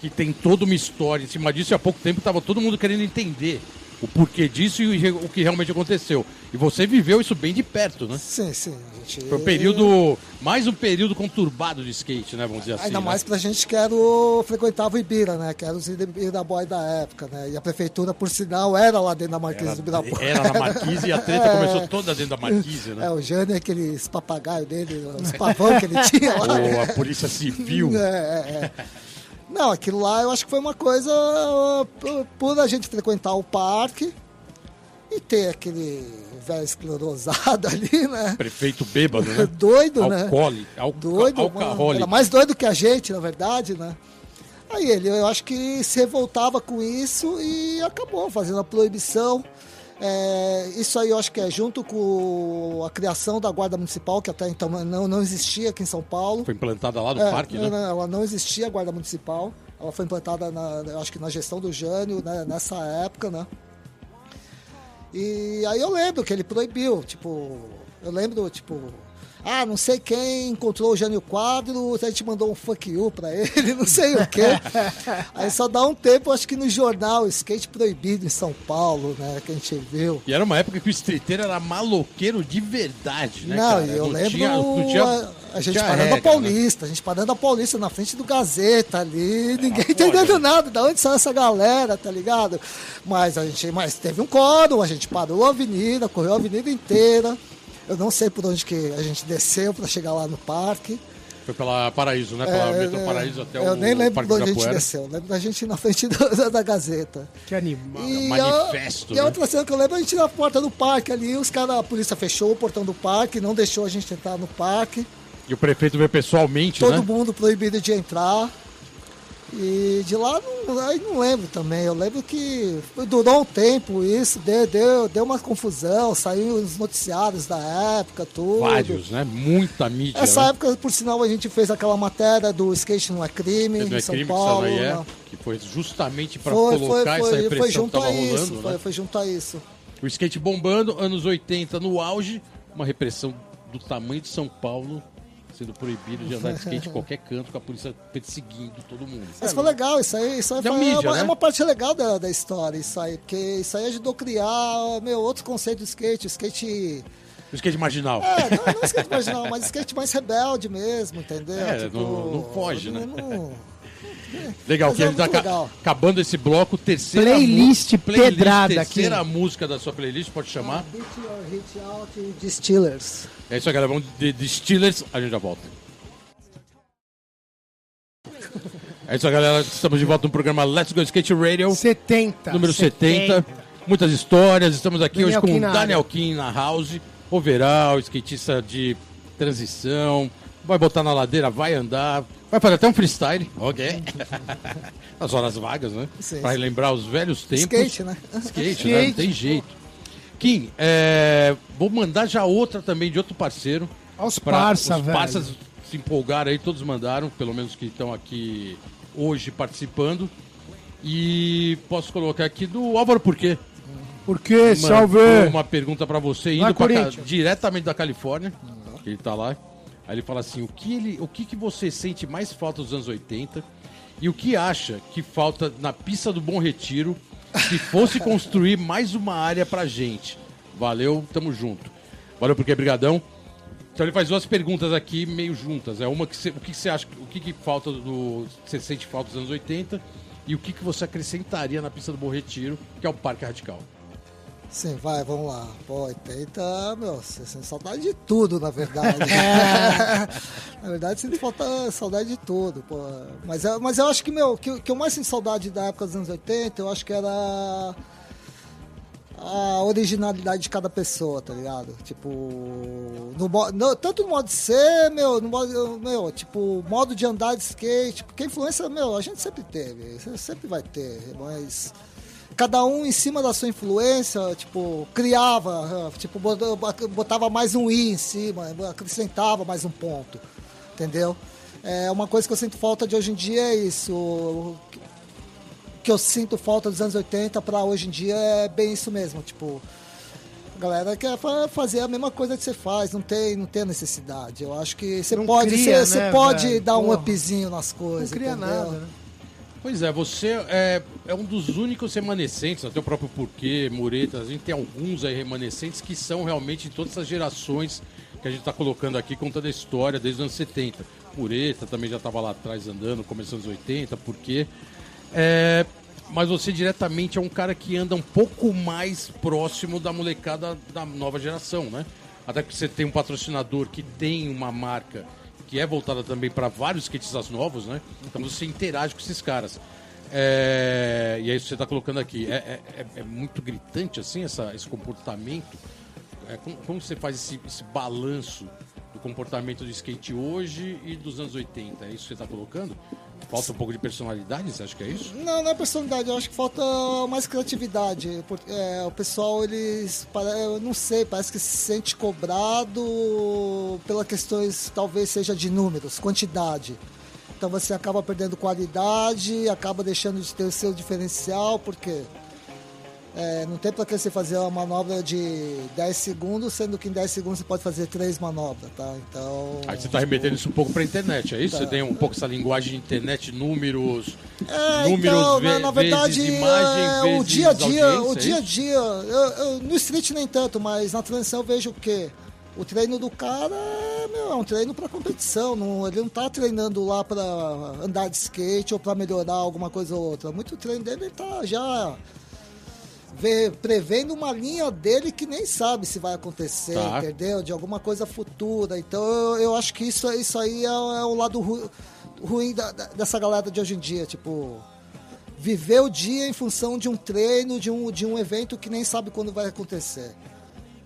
que tem toda uma história em cima disso, e há pouco tempo estava todo mundo querendo entender o porquê disso e o que realmente aconteceu. E você viveu isso bem de perto, né? Sim, sim. A gente... Foi um período, mais um período conturbado de skate, né? Vamos dizer assim. Ainda né? mais pra gente que era o, frequentava o Ibira, né? Que era os Ibira Boy da época, né? E a prefeitura, por sinal, era lá dentro da Marquise do Ibirapuera. Era na Marquise e a treta começou toda dentro da Marquise, né? É, o Jânio, aqueles papagaios dele, os pavão que ele tinha lá. Ou a Polícia Civil. É, é, é. Não, aquilo lá eu acho que foi uma coisa uh, por- por a gente frequentar o parque e ter aquele velho esclerosado ali, né? Prefeito bêbado, né? Doido, né? Alcoólico. Doido, alcoólico. era mais doido que a gente, na verdade, né? Aí ele, eu acho que se revoltava com isso e acabou fazendo a proibição. É, isso aí eu acho que é junto com a criação da Guarda Municipal, que até então não, não existia aqui em São Paulo. Foi implantada lá no É, parque, né? não, ela não existia, a Guarda Municipal. Ela foi implantada, na, eu acho que na gestão do Jânio, né, nessa época, né? E aí eu lembro que ele proibiu, tipo, eu lembro, tipo, ah, não sei quem encontrou o Jânio Quadro, a gente mandou um fuck you pra ele, não sei o quê. aí só dá um tempo, acho que no jornal, skate proibido em São Paulo, né, que a gente viu. E era uma época que o streeteiro era maloqueiro de verdade, né, não, cara? eu Não lembro tinha- não tinha- a, a gente parando regra, a Paulista, a gente parando a Paulista na frente do Gazeta ali, ninguém foda, entendendo né? nada, da onde saiu essa galera, tá ligado? Mas a gente, mas teve um quórum, a gente parou a avenida, correu a avenida inteira. Eu não sei por onde que a gente desceu para chegar lá no parque. Foi pela Paraíso, né? Pela É, Metrô é, Paraíso até eu o nem lembro Parque de onde a gente desceu. Lembro da gente ir na frente do- da Gazeta. Que animal. E manifesto, a, e a né? outra cena que eu lembro, a gente na porta do parque ali, os caras, a polícia fechou o portão do parque, não deixou a gente entrar no parque. E o prefeito veio pessoalmente, Todo né? mundo proibido de entrar. E de lá, não, aí não lembro também. Eu lembro que durou um tempo isso, deu, deu, deu uma confusão, saiu os noticiários da época, tudo. Vários, né? Muita mídia. Essa né? época, por sinal, a gente fez aquela matéria do skate não é crime, Não é em São crime, Paulo. que é, né? que foi justamente para Foi, colocar foi, essa foi, repressão foi que junto estava a isso, rolando, foi, né? foi junto a isso. O skate bombando, anos 80 no auge, uma repressão do tamanho de São Paulo, sendo proibido de andar de skate em qualquer canto, com a polícia perseguindo todo mundo. Mas foi legal, isso aí, isso aí foi, mídia, é, uma, né? é uma parte legal da, da história, isso aí, porque isso aí ajudou a criar meu, outro conceito do skate, o skate. O skate marginal. É, não, não skate marginal, mas skate mais rebelde mesmo, entendeu? É, não- não foge, né? não- Legal, Mas que é a gente tá legal. acabando esse bloco, terceira Playlist mu- pedrada aqui. terceira música da sua playlist, pode chamar? Beat Your Hit Out de Steelers. É isso aí, galera. Vamos de, de Steelers, a gente já volta. É isso aí, galera. Estamos de volta no programa Let's Go Skate Radio, 70. número 70. Muitas histórias. Estamos aqui Daniel hoje com na Daniel. Kim na house, overall, skatista de transição. Vai botar na ladeira, vai andar. Vai fazer até um freestyle. Ok. As horas vagas, né? Sim, Para sim. lembrar os velhos tempos. Skate, né? Skate, né? Não Skate. tem jeito. Kim, é, vou mandar já outra também de outro parceiro. Aos Pra parça, os velho. parças se empolgaram aí, todos mandaram, pelo menos que estão aqui hoje participando. E posso colocar aqui do Álvaro Porquê. Por quê? Salve! uma pergunta pra você, indo Vai, pra Corinthians. diretamente da Califórnia, que ele tá lá. Aí ele fala assim: o que, ele, o que, que você sente mais falta dos anos 80 e o que acha que falta na pista do Bom Retiro se fosse construir mais uma área pra gente? Valeu, tamo junto. Valeu, porque brigadão. Então ele faz duas perguntas aqui meio juntas. É uma que você, o que que você acha, o que, que falta do, você sente falta dos anos 80 e o que, que você acrescentaria na pista do Bom Retiro, que é o Parque Radical. Sim, vai, vamos lá. Pô, 80, meu, você sente saudade de tudo, na verdade. na verdade, sinto falta, saudade de tudo, pô. Mas, eu- mas eu acho que, meu, que, que eu mais sinto saudade da época dos anos 80, eu acho que era a originalidade de cada pessoa, tá ligado? Tipo, no, no- tanto no modo de ser, meu, no modo, meu, tipo, modo de andar de skate, porque influência, meu, a gente sempre teve, sempre vai ter, mas cada um em cima da sua influência, tipo, criava, eh, tipo, bot- botava mais um i em cima, acrescentava mais um ponto, entendeu? É uma coisa que eu sinto falta de hoje em dia é isso, que eu sinto falta dos anos 80 para hoje em dia é bem isso mesmo, tipo, a galera quer fa- fazer a mesma coisa que você faz, não tem, não tem necessidade. Eu acho que você Não pode, cria, você, você né, pode velho? dar um Porra. upzinho nas Não coisas. cria entendeu? nada, né? Pois é, você é, é um dos únicos remanescentes, até o próprio Porquê, Mureta, a gente tem alguns aí remanescentes que são realmente de todas essas gerações que a gente está colocando aqui, contando a história desde os anos 70. Mureta também já estava lá atrás andando, começando os 80, Porquê. É, mas você diretamente é um cara que anda um pouco mais próximo da molecada da nova geração, né? Até que você tem um patrocinador que tem uma marca que é voltada também para vários skatistas novos, né? Então você interage com esses caras. É, e é isso que você está colocando aqui. É, é- é- é muito gritante assim essa, esse comportamento. É, como, como você faz esse, esse balanço do comportamento do skate hoje e dos anos 80? É isso que você está colocando? Falta um pouco de personalidade, você acha que é isso? Não, não é personalidade, eu acho que falta mais criatividade. Porque, é, o pessoal, eles, eu não sei, parece que se sente cobrado pelas questões, talvez seja de números, quantidade. Então você acaba perdendo qualidade, acaba deixando de ter o seu diferencial, porque é, não tem pra que você fazer uma manobra de 10 segundos, sendo que em 10 segundos você pode fazer três manobras, tá? Então. Aí você está remetendo isso um pouco para a internet, é isso? Você tem um pouco essa linguagem de internet, números, É, números então, ve- na, verdade, vezes imagem, é, vezes o dia a dia, audiência, o é dia a dia, eu- eu- no street nem tanto, mas na transição eu vejo o quê? O treino do cara é, meu, é um treino para competição, não, ele não tá treinando lá para andar de skate ou para melhorar alguma coisa ou outra. Muito treino dele ele tá já vê, prevendo uma linha dele que nem sabe se vai acontecer, Tá. entendeu? De alguma coisa futura. Então eu, eu acho que isso, isso aí é, é o lado ru- ruim da- da- dessa galera de hoje em dia, tipo. Viver o dia em função de um treino, de um, de um evento que nem sabe quando vai acontecer.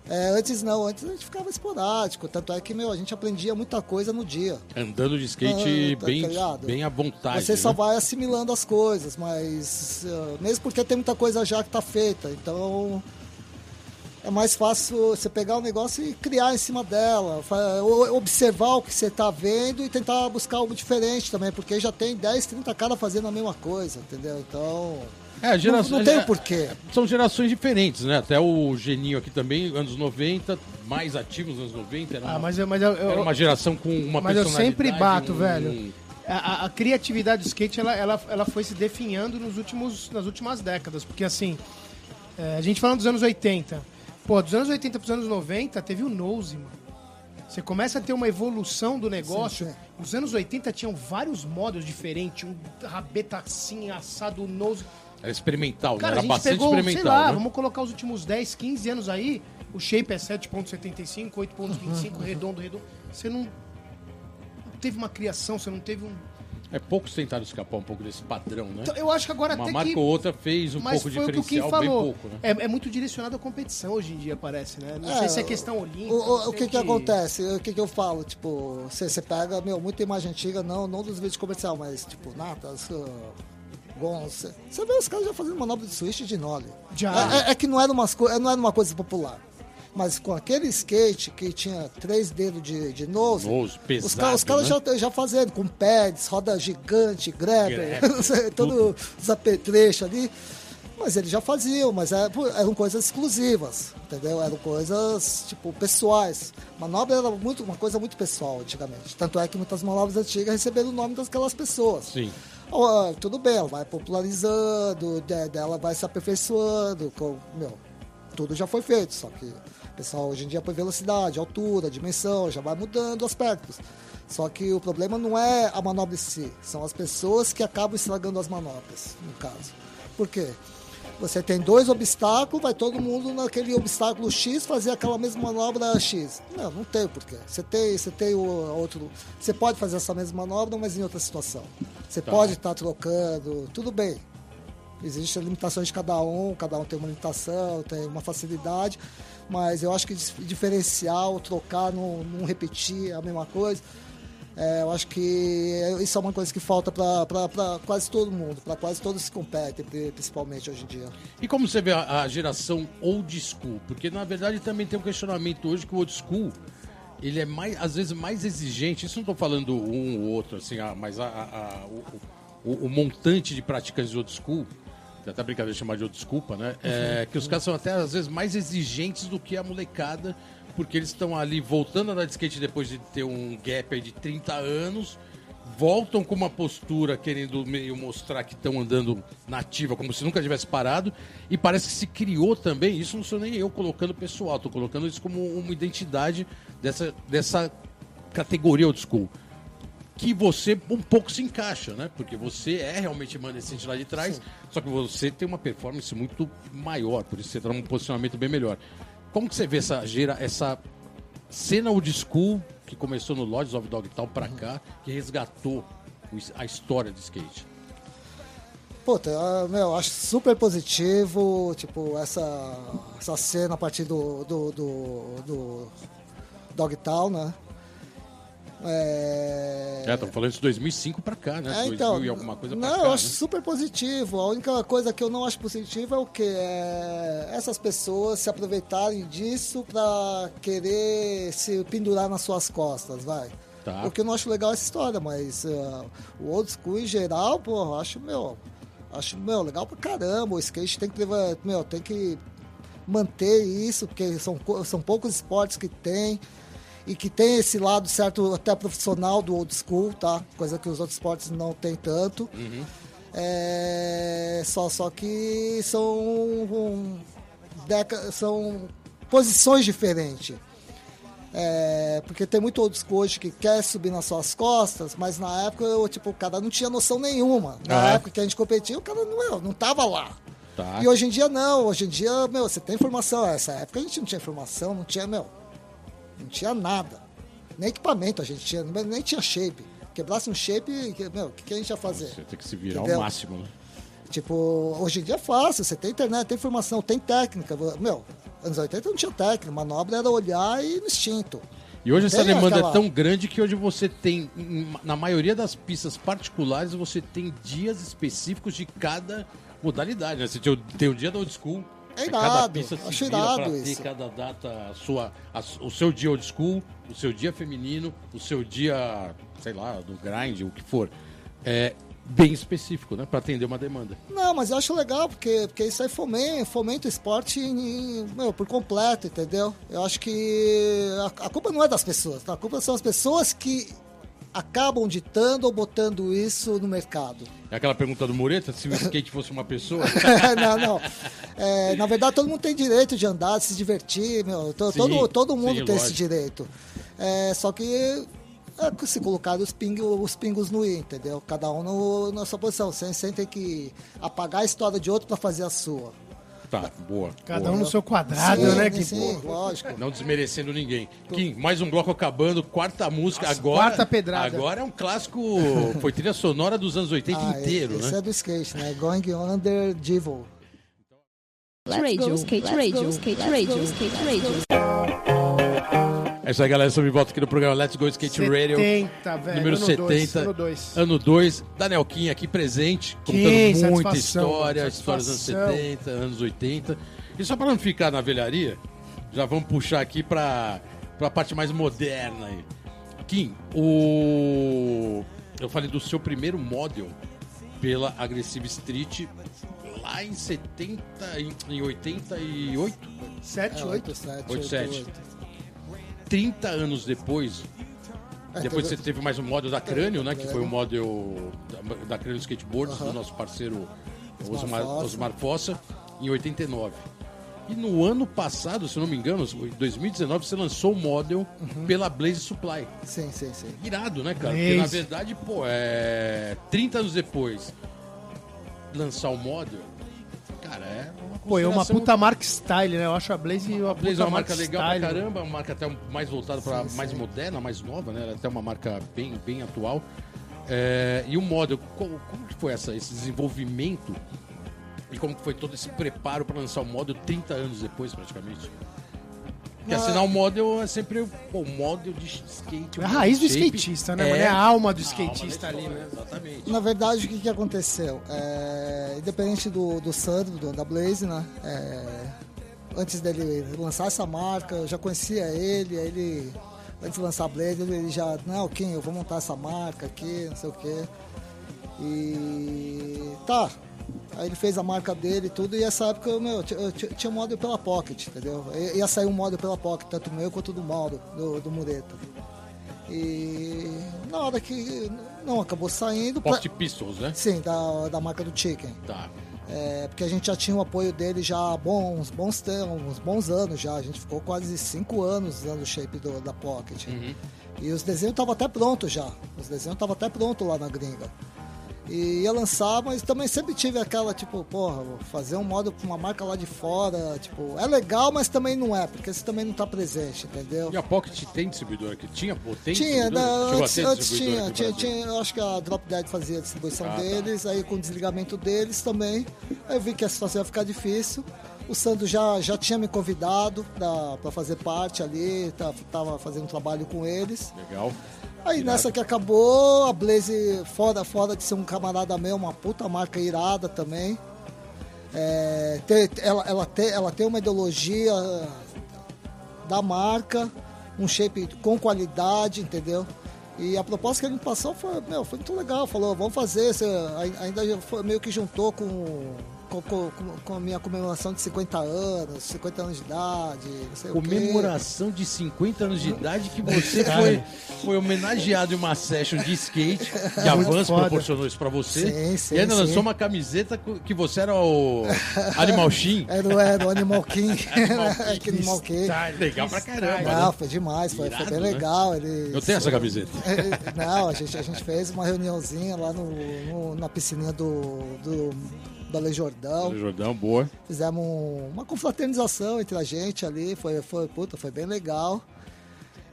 É, antes não, antes a gente ficava esporádico, tanto é que, meu, a gente aprendia muita coisa no dia. Andando de skate Ah, tá- bem, tá bem à vontade. Você só né? vai assimilando as coisas, mas uh, mesmo porque tem muita coisa já que tá feita, então é mais fácil você pegar o negócio e criar em cima dela, observar o que você tá vendo e tentar buscar algo diferente também, porque já tem 10, 30 caras fazendo a mesma coisa, entendeu? Então, É, a geração- não, não tem é- o porquê. São gerações diferentes, né? Até o Geninho aqui também, anos 90, mais ativo nos anos 90. Era, Ah, uma, mas eu, mas eu, eu- era uma geração com uma Mas eu personalidade. sempre bato, um- velho. a, a- criatividade do skate ela, ela, ela foi se definhando nos últimos, nas últimas décadas. Porque assim, é, a gente falando dos anos 80, pô, dos anos 80 pros anos 90 teve o Nose, mano. Você começa a ter uma evolução do negócio. Sim, sim. Os anos 80 tinham vários modos diferentes, um rabeta assim, assado, nose. Era experimental, né? Cara, Era a gente bastante pegou, sei experimental. lá, né? vamos colocar os últimos 10, 15 anos aí, o shape é 7.75, 8.25, redondo, redondo. Você não, não teve uma criação, você não teve um... É poucos tentaram escapar um pouco desse padrão, né? Então, eu acho que agora Uma até marca que... ou outra fez um Mas pouco foi o que o Kim diferencial, bem falou. pouco, né? é, é muito direcionado à competição hoje em dia, parece, né? Não É, sei se é questão olímpica. O, o, sei o que que acontece? O que que eu falo? Tipo, você, você pega, meu, muita imagem antiga, não, não dos vídeos comercial, mas tipo, Natas, você- vê os caras já fazendo manobra de switch de nole. Já. É, é- é que não era, umas, co- não era uma coisa popular. Mas com aquele skate que tinha três dedos de, de nose, Nose, os, pesado, caras- os caras né? já, já fazendo, com pads, roda gigante, grabber, Grabber, todo os apetrechos ali. Mas eles já faziam, mas pô, eram coisas exclusivas, entendeu? Eram coisas, tipo, pessoais. Manobra era muito, uma coisa muito pessoal antigamente. Tanto é que muitas manobras antigas receberam o nome daquelas pessoas. Sim. Ó, tudo bem, ela vai popularizando, de- dela vai se aperfeiçoando, com, meu, tudo já foi feito, só que o pessoal hoje em dia põe velocidade, altura, dimensão, já vai mudando aspectos. Só que o problema não é a manobra em si, são as pessoas que acabam estragando as manobras, no caso. Por quê? Você tem dois obstáculos, vai todo mundo naquele obstáculo X fazer aquela mesma manobra X. Não, não tem porquê. Você tem, você tem o outro. Você pode fazer essa mesma manobra, mas em outra situação. Você Tá. pode estar trocando, tudo bem. Existem limitações de cada um, cada um tem uma limitação, tem uma facilidade, mas eu acho que dif- diferencial, trocar, não, não repetir a mesma coisa, é, eu acho que isso é uma coisa que falta para quase todo mundo, para quase todos que competem, pri- principalmente hoje em dia. E como você vê a, a geração old school? Porque na verdade também tem um questionamento hoje que o old school ele é mais, às vezes mais exigente. Isso não estou falando um ou outro, assim, ah, mas a, a- a- o, o- o montante de praticantes de old school, é até brincadeira de chamar de old desculpa, né? É, que os caras são até às vezes mais exigentes do que a molecada, porque eles estão ali voltando a andar de skate depois de ter um gap aí de 30 anos voltam com uma postura querendo meio mostrar que estão andando nativa, como se nunca tivesse parado, e parece que se criou também, isso não sou nem eu colocando pessoal, estou colocando isso como uma identidade dessa, dessa categoria old school. Que você um pouco se encaixa, né? Porque você é realmente remanescente lá de trás, só que você tem uma performance muito maior, por isso você está num posicionamento bem melhor. Como que você vê essa, gera, essa cena old school que começou no Lodges of Dogtown pra cá, que resgatou a história do skate. Puta, ah, meu, acho super positivo, tipo, essa, essa cena a partir do, do, do, do Dogtown, né? É... É, estamos falando de 2005 pra cá, né? É, 2000 então, e alguma coisa pra não, cá. eu acho né? super positivo. A única coisa que eu não acho positiva é o que é essas pessoas se aproveitarem disso pra querer se pendurar nas suas costas, vai. Tá. Porque eu não acho legal essa história, mas ah, o old school em geral, pô, acho, meu, acho, meu, legal pra caramba. O skate tem que meu, tem que manter isso, porque são, são poucos esportes que tem e que tem esse lado certo até profissional do old school, tá? Coisa que os outros esportes não tem tanto. É, só, só que são um, deca- são posições diferentes. É, porque tem muito old school hoje que quer subir nas suas costas, mas na época eu, tipo, o cara não tinha noção nenhuma. Na Ah. época que a gente competia, o cara não, não tava lá. Tá. E hoje em dia não, hoje em dia, meu, você tem informação. Essa época a gente não tinha informação, não tinha, meu, não tinha nada. Nem equipamento a gente tinha, nem tinha shape. Quebrasse um shape, meu, o que, que a gente ia fazer? Você tem que se virar Entendeu? ao máximo, né? Tipo, hoje em dia é fácil, você tem internet, tem informação, tem técnica. Meu, anos 80 não tinha técnica, manobra era olhar e no instinto. E hoje essa demanda aquela- é tão grande que hoje você tem, em- na maioria das pistas particulares, você tem dias específicos de cada modalidade. Né? Você tem o, tem o dia da old school. É cada irado, acho irado isso. ter cada data a sua, a o seu dia old school, o seu dia feminino, o seu dia, sei lá, do grind, o que for. É bem específico, né? Pra atender uma demanda. Não, mas eu acho legal, porque, porque isso aí fomenta, fomenta o esporte em- meu, por completo, entendeu? Eu acho que a, a culpa não é das pessoas, tá? a culpa são as pessoas que acabam ditando ou botando isso no mercado. É aquela pergunta do Mureta, se o skate fosse uma pessoa. não, não. É, na verdade, todo mundo tem direito de andar, de se divertir, meu. To- Sim, todo, todo mundo sim, tem esse lógico. direito. É, só que é, se colocar os, ping, os pingos no i, entendeu? Cada um no, na sua posição. Sem, sem ter que apagar a história de outro para fazer a sua. Tá, boa. Cada boa. um no seu quadrado, sim, né? Que sim, lógico. Não desmerecendo ninguém. Kim, mais um bloco acabando, quarta música. agora, quarta pedrada. Agora é um clássico. Foi trilha sonora dos anos 80 Ah, inteiro, esse né? é do skate, né? Going Under Devil. Radio, skate radio, skate radio, skate radio. É isso aí, galera. Estamos de volta aqui no programa Let's Go Skate Radio. 70, velho. Número ano 70. Dois, ano 2. Ano 2. Daniel Kim aqui presente, Kim, contando muita história, histórias dos anos satisfação. 70, anos 80. E só para não ficar na velharia, já vamos puxar aqui para a parte mais moderna aí. Kim, o... eu falei do seu primeiro model pela Aggressive Street lá em 70, em, em 88, 7, É, 8. 7, 87. 30 anos depois, É, depois você teve- mais um model da Crânio, né? Que foi o Crânio. model da, da Crânio Skateboards, do nosso parceiro Osmar, Fossa. Osmar Fossa, em 89. E no ano passado, se eu não me engano, em 2019, você lançou o model Uhum. pela Blaze Supply. Sim, sim, sim. Irado, né, cara? Porque Blaze. na verdade, pô, é. 30 anos depois, lançar o model, cara, é Pô, é uma puta marca style, né? Eu acho a Blaze uma a Blaze é uma marca legal style. pra caramba, uma marca até mais voltada para mais sim. moderna, mais nova, né? É até uma marca bem, bem atual. É, e o model, como, como que foi essa, esse desenvolvimento e como que foi todo esse preparo para lançar o model 30 anos depois, praticamente? Porque Ah. assinar o model é sempre pô, o model de skate. É a raiz do shape skatista, né, mano? É a alma do skatista alma ali, né? Exatamente. Na verdade, o que, que aconteceu? É, independente do, do Sandro, do, da Blaze, né? É, antes dele lançar essa marca, eu já conhecia ele, aí ele, antes de lançar a Blaze, ele já, não, Kim, eu vou montar essa marca aqui, não sei o quê. E tá. Aí ele fez a marca dele e tudo, e essa época eu, meu, eu tinha- um model pela Pocket, entendeu? Ia sair um model pela Pocket, tanto meu quanto do Mauro, do, do Mureta. E na hora que não acabou saindo. pra- Pocket Pistols, né? Sim, da, da marca do Chicken. Tá. É, porque a gente já tinha o apoio dele já há bons, bons, uns bons anos já. A gente ficou quase cinco anos usando o shape do- da Pocket. E os desenhos estavam até prontos já. Os desenhos estavam até prontos lá na gringa. E ia lançar, mas também sempre tive aquela, tipo, porra, fazer um modo pra uma marca lá de fora, tipo, é legal, mas também não é, porque você também não tá presente, entendeu? E a Pocket tem distribuidor aqui? Tinha? Pô, tem Tinha, a antes, antes tinha, tinha, tinha, eu acho que a Drop Dead fazia a distribuição Ah, tá. deles, aí com o desligamento deles também, aí eu vi que a situação ia ficar difícil. O Sandro já, já tinha me convidado para fazer parte ali, tá- tava fazendo trabalho com eles. Legal. Aí nessa que acabou, a Blaze, fora, fora de ser um camarada meu, uma puta marca irada também. É, te- ela, ela, te- ela tem uma ideologia da marca, um shape com qualidade, entendeu? E a proposta que ele me passou foi, meu, foi muito legal. Falou, vamos fazer. Você ainda foi- meio que juntou com, com, com- com a minha comemoração de 50 anos, 50 anos de idade, não sei o quê. Comemoração de 50 anos de idade que você foi, foi homenageado em uma session de skate. Que a Vans proporcionou isso pra você. Sim, sim, e ainda sim. lançou uma camiseta que você era o Animal Shin. Era, era o Animal King. Aquele Animal King. Legal pra caramba. Não, né? foi demais, foi, foi Irado, bem né? legal. Ele, Eu tenho essa camiseta. Não, a gente, a gente fez uma reuniãozinha lá no, no- na piscininha do, do, da Lei Jordão. Jordão, boa. Fizemos um- uma confraternização entre a gente ali, foi, foi, puta, foi bem legal.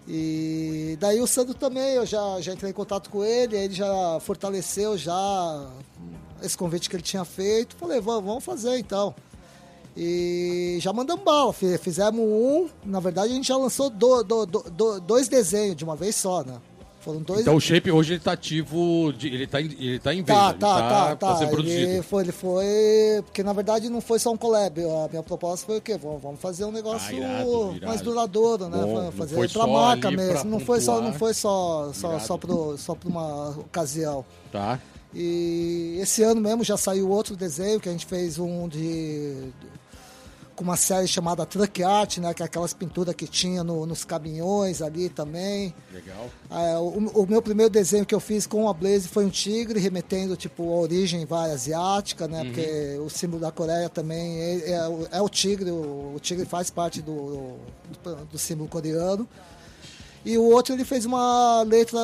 E daí o Sandro também, eu já, já entrei em contato com ele, ele já fortaleceu já esse convite que ele tinha feito. Falei, vamos, vamos fazer então. E já mandamos bala, fi- fizemos um, na verdade a gente já lançou do- do- do- dois desenhos de uma vez só, né? Foram dois Então o Shape hoje ele tá ativo, de- ele, tá em, ele tá em venda, Tá, ele tá, tá, tá. sendo Ele produzido. foi, ele foi. Porque na verdade não foi só um collab. A minha proposta foi o quê? Vamos, fazer um negócio Ah, irado, irado. mais duradouro, né? Bom, fazer foi pra marca ali pra mesmo. Não foi só, não foi só, só, só, pro, só pra uma ocasião. Tá. E esse ano mesmo já saiu outro desenho que a gente fez um de. Com uma série chamada Truck Art, né? Que é aquelas pinturas que tinha no- nos caminhões ali também. Legal. É, o, o meu primeiro desenho que eu fiz com a Blaze foi um tigre, remetendo tipo a origem vai asiática, né? Porque o símbolo da Coreia também é, é o- é o tigre, o, o tigre faz parte do, do, do símbolo coreano. E o outro ele fez uma letra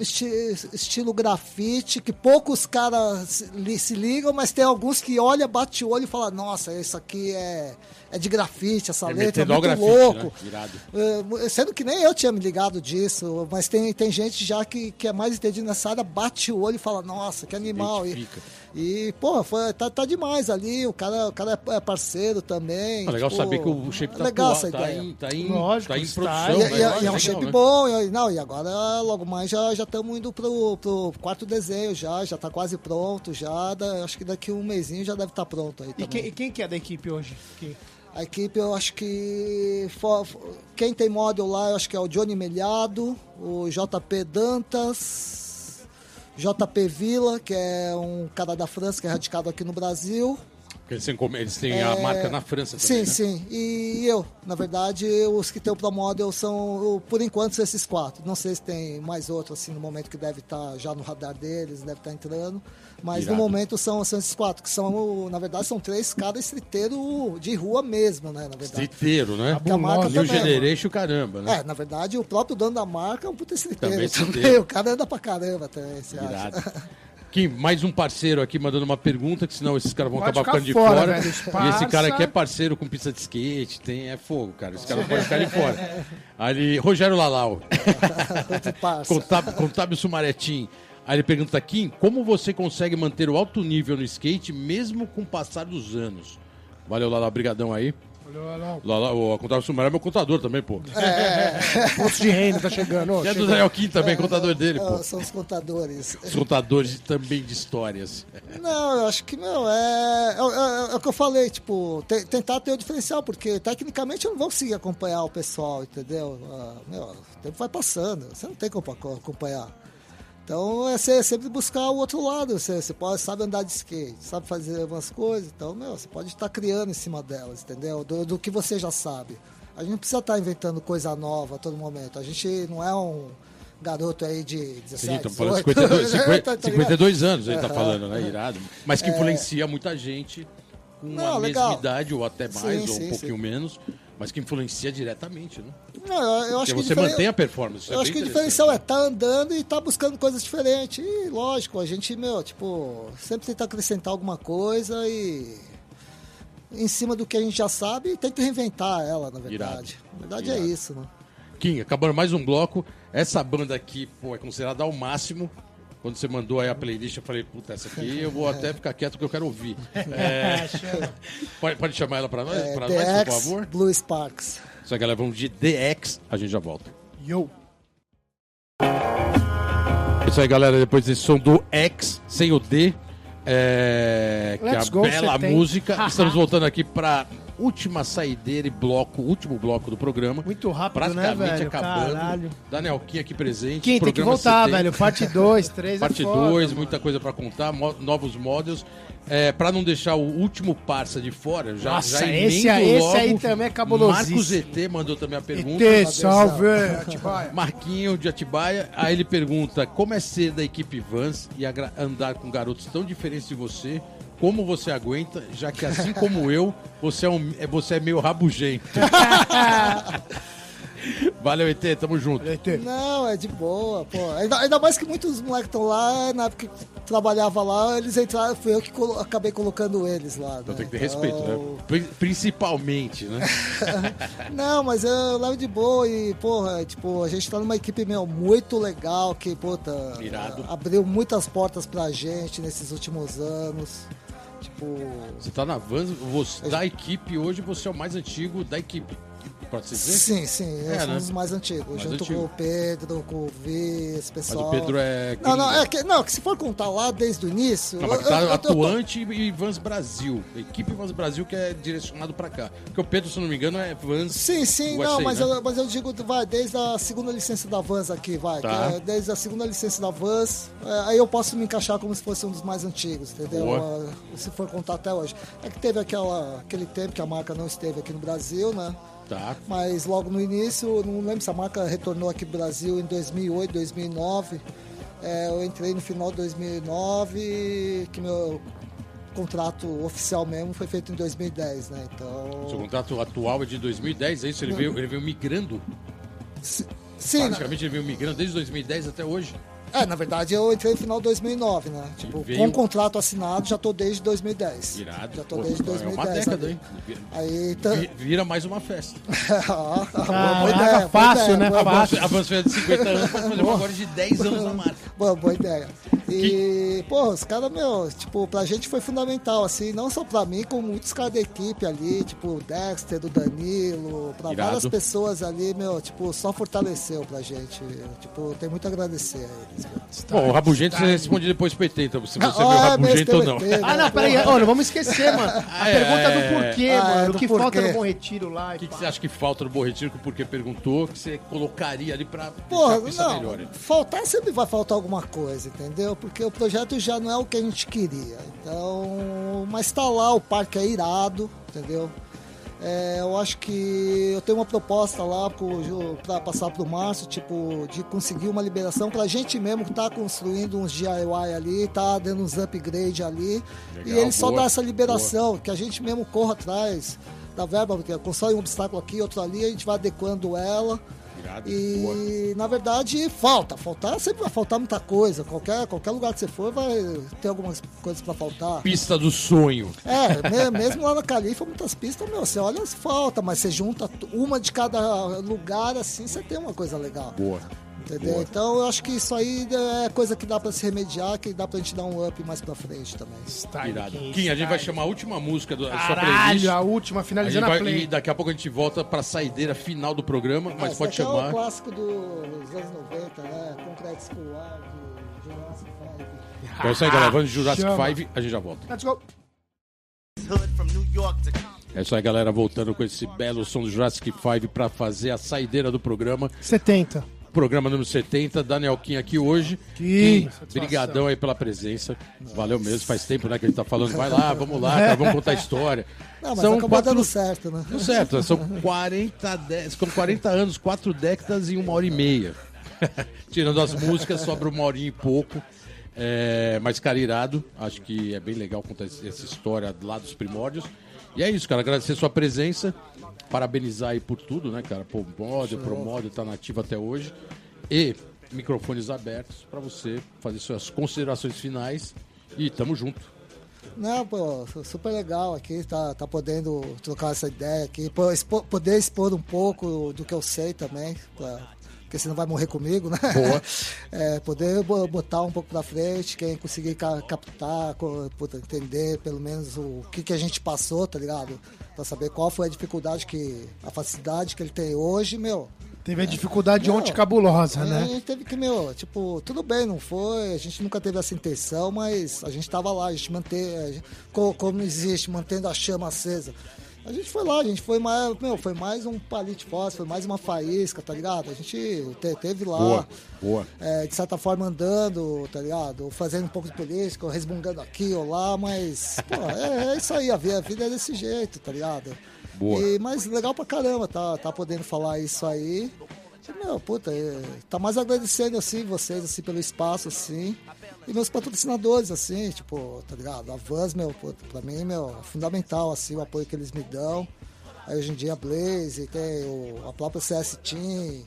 estilo grafite, que poucos caras se, li- se ligam, mas tem alguns que olham, bate o olho e falam, nossa, isso aqui é, é de grafite, essa É letra é muito grafite, louco. né? Irado. É, Sendo que nem eu tinha me ligado disso, mas tem, tem gente já que, que é mais entendido nessa área, bate o olho e fala, nossa, que animal. E, e porra, foi, tá, tá demais ali, o cara, o cara é- é parceiro também. Ah, legal tipo, saber que o Shape tá, legal atual, tá, ideia. em, tá, em, Lógico, tá em produção. E, né? e- e é um Legal, shape né? bom, e, não, e agora logo mais já estamos indo pro, pro quarto desenho já, já tá quase pronto, já, da- acho que daqui um mêsinho já deve estar pronto aí E quem, e quem que é da equipe hoje? Que- A equipe, eu acho que. Quem tem módulo lá, eu acho que é o Johnny Melhado, o JP Dantas, JP Vila, que é um cara da França que é radicado aqui no Brasil. Porque Eles têm, eles têm a marca na França Sim, também, né? sim. E eu, na verdade, os que tem o Pro Model são, por enquanto, esses quatro. Não sei se tem mais outro, assim, no momento que deve estar já no radar deles, deve estar entrando. Mas Irado. no momento são, são esses quatro, que são, na verdade, são três caras streeteiros de rua mesmo, né? Na verdade. Streeteiro, né? Que a marca New. Generation, caramba, né? É, na verdade, o próprio dono da marca é um puta streeteiro Também também. O cara anda pra caramba também, você Irado. acha? Kim, mais um parceiro aqui mandando uma pergunta, que senão esses caras vão Pode acabar ficando de fora, fora. velho, e esse cara aqui é parceiro com pista de skate, tem, é fogo, cara. Esse cara pode ficar de fora. Ali, Rogério Lalau, contábil, contábil Sumaretim. Aí ele pergunta, Kim, como você consegue manter o alto nível no skate mesmo com o passar dos anos? Valeu, Lalau, brigadão aí. Lalau, o contábil Sumaré é meu contador também, pô. posto de reino tá chegando. ó, E é do chegou. Daniel Kim também, contador dele, pô. É, São os contadores. Os contadores também de histórias. Não, eu acho que, meu, é, é, é- é o que eu falei, tipo, te- tentar ter o diferencial, porque tecnicamente eu não vou conseguir acompanhar o pessoal, entendeu? Ah, meu, o tempo vai passando, você não tem como aco- acompanhar. Então é ser- sempre buscar o outro lado, você, você pode, sabe andar de skate, sabe fazer algumas coisas, então, meu, você pode estar criando em cima delas, entendeu? Do, do que você já sabe. A gente não precisa estar inventando coisa nova a todo momento, a gente não é um garoto aí de 17, Sim, estamos falando de 18, 52, 50, tá ligado? 52 anos, ele tá Aham. falando, né? Irado. Mas que influencia muita gente com Não, a legal. mesma idade, ou até mais, Sim, ou um sim, pouquinho sim. menos, mas que influencia diretamente, né? Não, eu, eu Porque acho que você diferen- mantém a performance. é Eu acho bem que o diferencial é estar andando e estar buscando coisas diferentes. E lógico, a gente, meu, tipo, sempre tenta acrescentar alguma coisa e em cima do que a gente já sabe, tenta reinventar ela, na verdade. Na verdade Irado. é isso, né? Kim, acabando mais um bloco. Essa banda aqui, pô, é considerada ao máximo. Quando você mandou aí a playlist, eu falei, puta, essa aqui eu vou até ficar quieto que eu quero ouvir. É, pode, pode chamar ela pra nós, É, pra nós, por favor? Blue Sparks. Só que vamos de DX, a gente já volta. Yo. É Isso aí, galera. Depois desse som do X, sem o D, é, que é a bela 70. música. Estamos voltando aqui para última saideira e bloco, último bloco do programa. Muito rápido, né, Praticamente velho? acabando. Caralho. Daniel Kim aqui presente. Kim, tem que voltar, 70. velho. Parte 2, 3 Parte é foda, 2, mano. muita coisa para contar, novos modelos. É, para não deixar o último parça de fora, já, Nossa, já esse esse logo. aí também é cabulosíssimo. Marcos ET mandou também a pergunta. ET, salve, Atibaia. Marquinho de Atibaia, aí ele pergunta como é ser da equipe Vans e andar com garotos tão diferentes de você, como você aguenta, já que assim como eu, você é, um, é- você é meio rabugento. Valeu, ET, tamo junto. Não, é de boa, pô. Ainda, ainda mais que muitos moleques estão lá, na época que trabalhava lá, eles entraram, fui eu que colo- acabei colocando eles lá. Então né? tem que ter respeito, né? Pri- Principalmente, né? Não, mas eu levo de boa e, porra, tipo, a gente tá numa equipe, meu, muito legal, que, puta, Irado. abriu muitas portas pra gente nesses últimos anos. Tipo, Você tá na van, você, da equipe hoje, você é o mais antigo da equipe. Pode se dizer? sim, sim, É, né? um dos mais antigos, Mais junto antigo. com o Pedro, com o Vi, esse Mas pessoal. o Pedro é. Não, não, é que, não, que se for contar lá desde o início. Não, mas tá eu- eu- eu atuante e Vans Brasil. Equipe Vans Brasil que é direcionado pra cá. Porque o Pedro, se não me engano, é Vans. Sim, sim, USA, não, mas, né? eu, mas eu digo, vai, desde a segunda licença da Vans aqui, vai. Tá. é desde a segunda licença da Vans, é, aí eu posso me encaixar como se fosse um dos mais antigos, entendeu? É, se for contar até hoje. É que teve aquela, aquele tempo que a marca não esteve aqui no Brasil, né? Tá. Mas logo no início, não lembro se a marca retornou aqui no Brasil em 2008, 2009. É, eu entrei no final de 2009, que meu contrato oficial mesmo foi feito em 2010, né? Então... Seu contrato atual é de 2010, é isso? Ele veio, ele veio migrando? Sim, na- Praticamente ele veio migrando desde 2010 até hoje. É, na verdade eu entrei no final de 2009, né? Tipo, veio- com contrato assinado já tô desde 2010. Irado. Já tô Pô, desde então 2010. É uma década, hein? Aí, tá... Vi- Vira mais uma festa. Ah, boa Caraca, ideia, boa fácil, ideia, né? boa- A Fácil. Vans- A Vans fez de 50 anos, pode fazer uma agora de 10 anos na marca. Boa, boa ideia. E, pô, os caras, meu, tipo, pra gente foi fundamental, assim, não só pra mim, como muitos caras da equipe ali, tipo, o Dexter, o Danilo, pra Irado. várias pessoas ali, meu, tipo, só fortaleceu pra gente. Tipo, tem muito a agradecer a eles. meu. Bom, o Rabugento você responde depois pro PT, então se você Ah, viu o é, Rabugento ou não. Ah, não, peraí. Não vamos esquecer, mano. A é, pergunta é, do porquê, Ah, é, mano. O do que porquê. falta no Bom Retiro lá. O que, que você acha que falta no Bom Retiro que o Porquê perguntou que você colocaria ali pra Porra, não, melhor? faltar sempre vai faltar alguma coisa, entendeu? Porque o projeto já não é o que a gente queria. Então, mas tá lá, o parque é irado, entendeu? É, eu acho que eu tenho uma proposta lá para passar pro Márcio, tipo, de conseguir uma liberação pra gente mesmo que tá construindo uns DIY ali, tá dando uns upgrade ali. e Legal, ele só boa, dá essa liberação, que a gente mesmo corra atrás da verba, porque constrói um obstáculo aqui, outro ali, a gente vai adequando ela. Irado, boa. E na verdade falta, faltar sempre vai faltar muita coisa. Qualquer, qualquer lugar que você for vai ter algumas coisas para faltar. Pista do sonho. É, me- mesmo lá na Califa, muitas pistas, meu, você olha, falta, mas você junta uma de cada lugar assim, você tem uma coisa legal. Boa. Entendeu? Boa. Então eu acho que isso aí é coisa que dá para se remediar, que dá pra gente dar um up mais pra frente também. Style, Irado. Kim, a gente vai chamar a última música da sua Caralho, playlist. a última, A gente finalizando a, vai, play. e daqui a pouco a gente volta pra saideira final do programa, mas Esse pode É chamar. o clássico dos anos 90, né? Concrete School Live, Jurassic Five. Então é isso aí, galera. Vamos de Jurassic Chama. 5, a gente já volta. Let's go. É isso aí, galera. Voltando com esse belo som do Jurassic 5 pra fazer a saideira do programa. 70. Programa número 70, Daniel Kim aqui hoje. Kim, Kim, satisfação. brigadão aí pela presença. Valeu mesmo, faz tempo né, que ele tá falando. Vai lá, vamos lá, cara, vamos contar a história. Não, mas São acabou quatro... dando certo, né? Deu certo, são 40, de... são 40 anos, 4 décadas e uma hora e meia. Tirando as músicas, sobra uma horinha e pouco. É, mas, cara, irado. Acho que é bem legal contar essa história lá dos primórdios. E é isso, cara. Agradecer sua presença. Parabenizar aí por tudo, né, cara? Pô, Model, Pro Model tá nativo até hoje. E microfones abertos para você fazer suas considerações finais. E tamo junto. Não, pô, super legal aqui, tá, tá podendo trocar essa ideia aqui, pô, poder expor um pouco do que eu sei também, pra- porque você não vai morrer comigo, né? Boa. É, poder bo- botar um pouco pra frente, quem conseguir ca- captar, entender pelo menos o que, que a gente passou, tá ligado? Pra saber qual foi a dificuldade que, a facilidade que ele tem hoje, meu. Teve a dificuldade Não. ontem cabulosa, A né? gente teve que, meu, tipo, tudo bem, não foi, a gente nunca teve essa intenção, mas a gente tava lá, a gente manteve, como existe, mantendo a chama acesa. A gente foi lá, a gente foi mais, meu, foi mais um palito fósforo, foi mais uma faísca, tá ligado? A gente te- teve lá, Boa, boa. é, de certa forma andando, tá ligado? Fazendo um pouco de política, resmungando aqui ou lá, mas, pô, é, é isso aí, a vida, a vida é desse jeito, tá ligado? Boa. E, mas legal pra caramba, tá, tá podendo falar isso aí. E, Meu, puta, é, tá mais agradecendo, assim, vocês, assim, pelo espaço, assim. E meus patrocinadores, assim, tipo, tá ligado? A Vans, meu, puta, pra mim, meu, é fundamental, assim, o apoio que eles me dão. Aí hoje em dia a Blaze, tem o, a própria CS Team,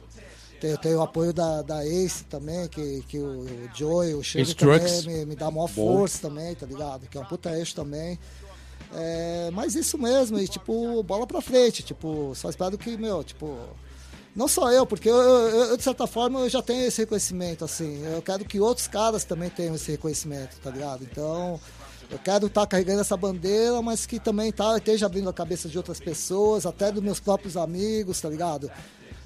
tem, tem o apoio da, da Ace também, que, que o, o Joey, o Ace também me, me dá maior Bom. força também, tá ligado? Que é um puta eixo também. É, mas isso mesmo, e tipo, bola pra frente, tipo, só espero que, meu, tipo, não só eu, porque eu, eu- eu, de certa forma eu já tenho esse reconhecimento, assim, eu quero que outros caras também tenham esse reconhecimento, tá ligado? Então, eu quero estar carregando essa bandeira, mas que também tá, esteja abrindo a cabeça de outras pessoas, até dos meus próprios amigos, tá ligado?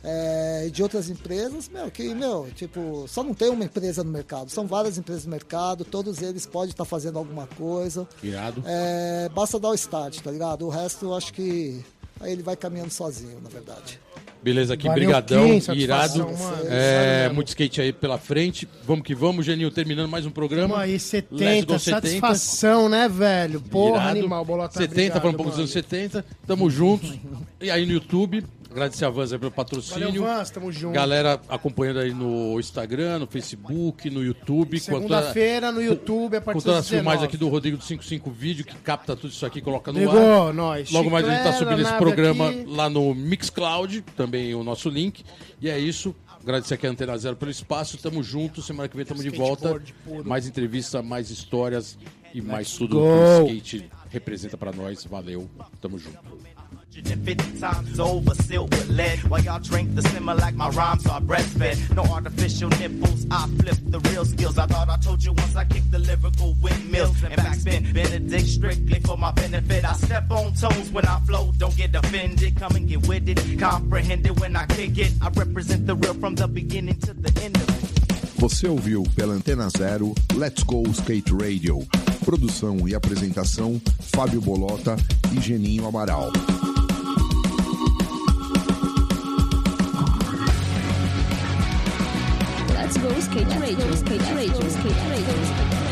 É, e de outras empresas, meu, que, meu, tipo, só não tem uma empresa no mercado, são várias empresas no mercado, todos eles podem estar fazendo alguma coisa. Irado. É, basta dar o start, tá ligado? O resto eu acho que aí ele vai caminhando sozinho, na verdade. Beleza aqui, Valeu, brigadão, irado. É, muito skate aí pela frente. Vamos que vamos, Geninho, terminando mais um programa. Tamo aí, Let's 70, go 70. satisfação, né, velho? Porra, Irado. animal, bolota. 70, obrigado, falando um pouco dos anos 70. Tamo juntos. E aí no YouTube, agradecer a Vans aí pelo patrocínio. Valeu, Vans, tamo junto. Galera acompanhando aí no Instagram, no Facebook, no YouTube. Segunda-feira no YouTube, a partir das as filmagens 19. aqui do Rodrigo do 55 Vídeo, que capta tudo isso aqui e coloca no Ligou, ar. nós. Logo mais a gente tá subindo esse programa aqui. lá no Mixcloud, também o nosso link. E é isso. Agradecer aqui a Antena Zero pelo espaço. Tamo junto. Semana que vem tamo de volta. Mais entrevista, mais histórias e mais tudo que o skate representa pra nós. Valeu. Tamo junto. 150 times over, sealed with lead. While y'all drink the simmer like my rhymes are breastfed. No artificial nipples, I flip the real skills. I thought I told you once I kicked the lyrical windmills. And backspin, Benedict strictly for my benefit. I step on toes when I flow, don't get offended. Come and get with it, comprehend it when I kick it. I represent the real from the beginning to the end of it. Você ouviu pela Antena Zero Let's Go Skate Radio. Produção e apresentação Fábio Bolota e Geninho Amaral. Let's go skate radio, skate radio, skate radio.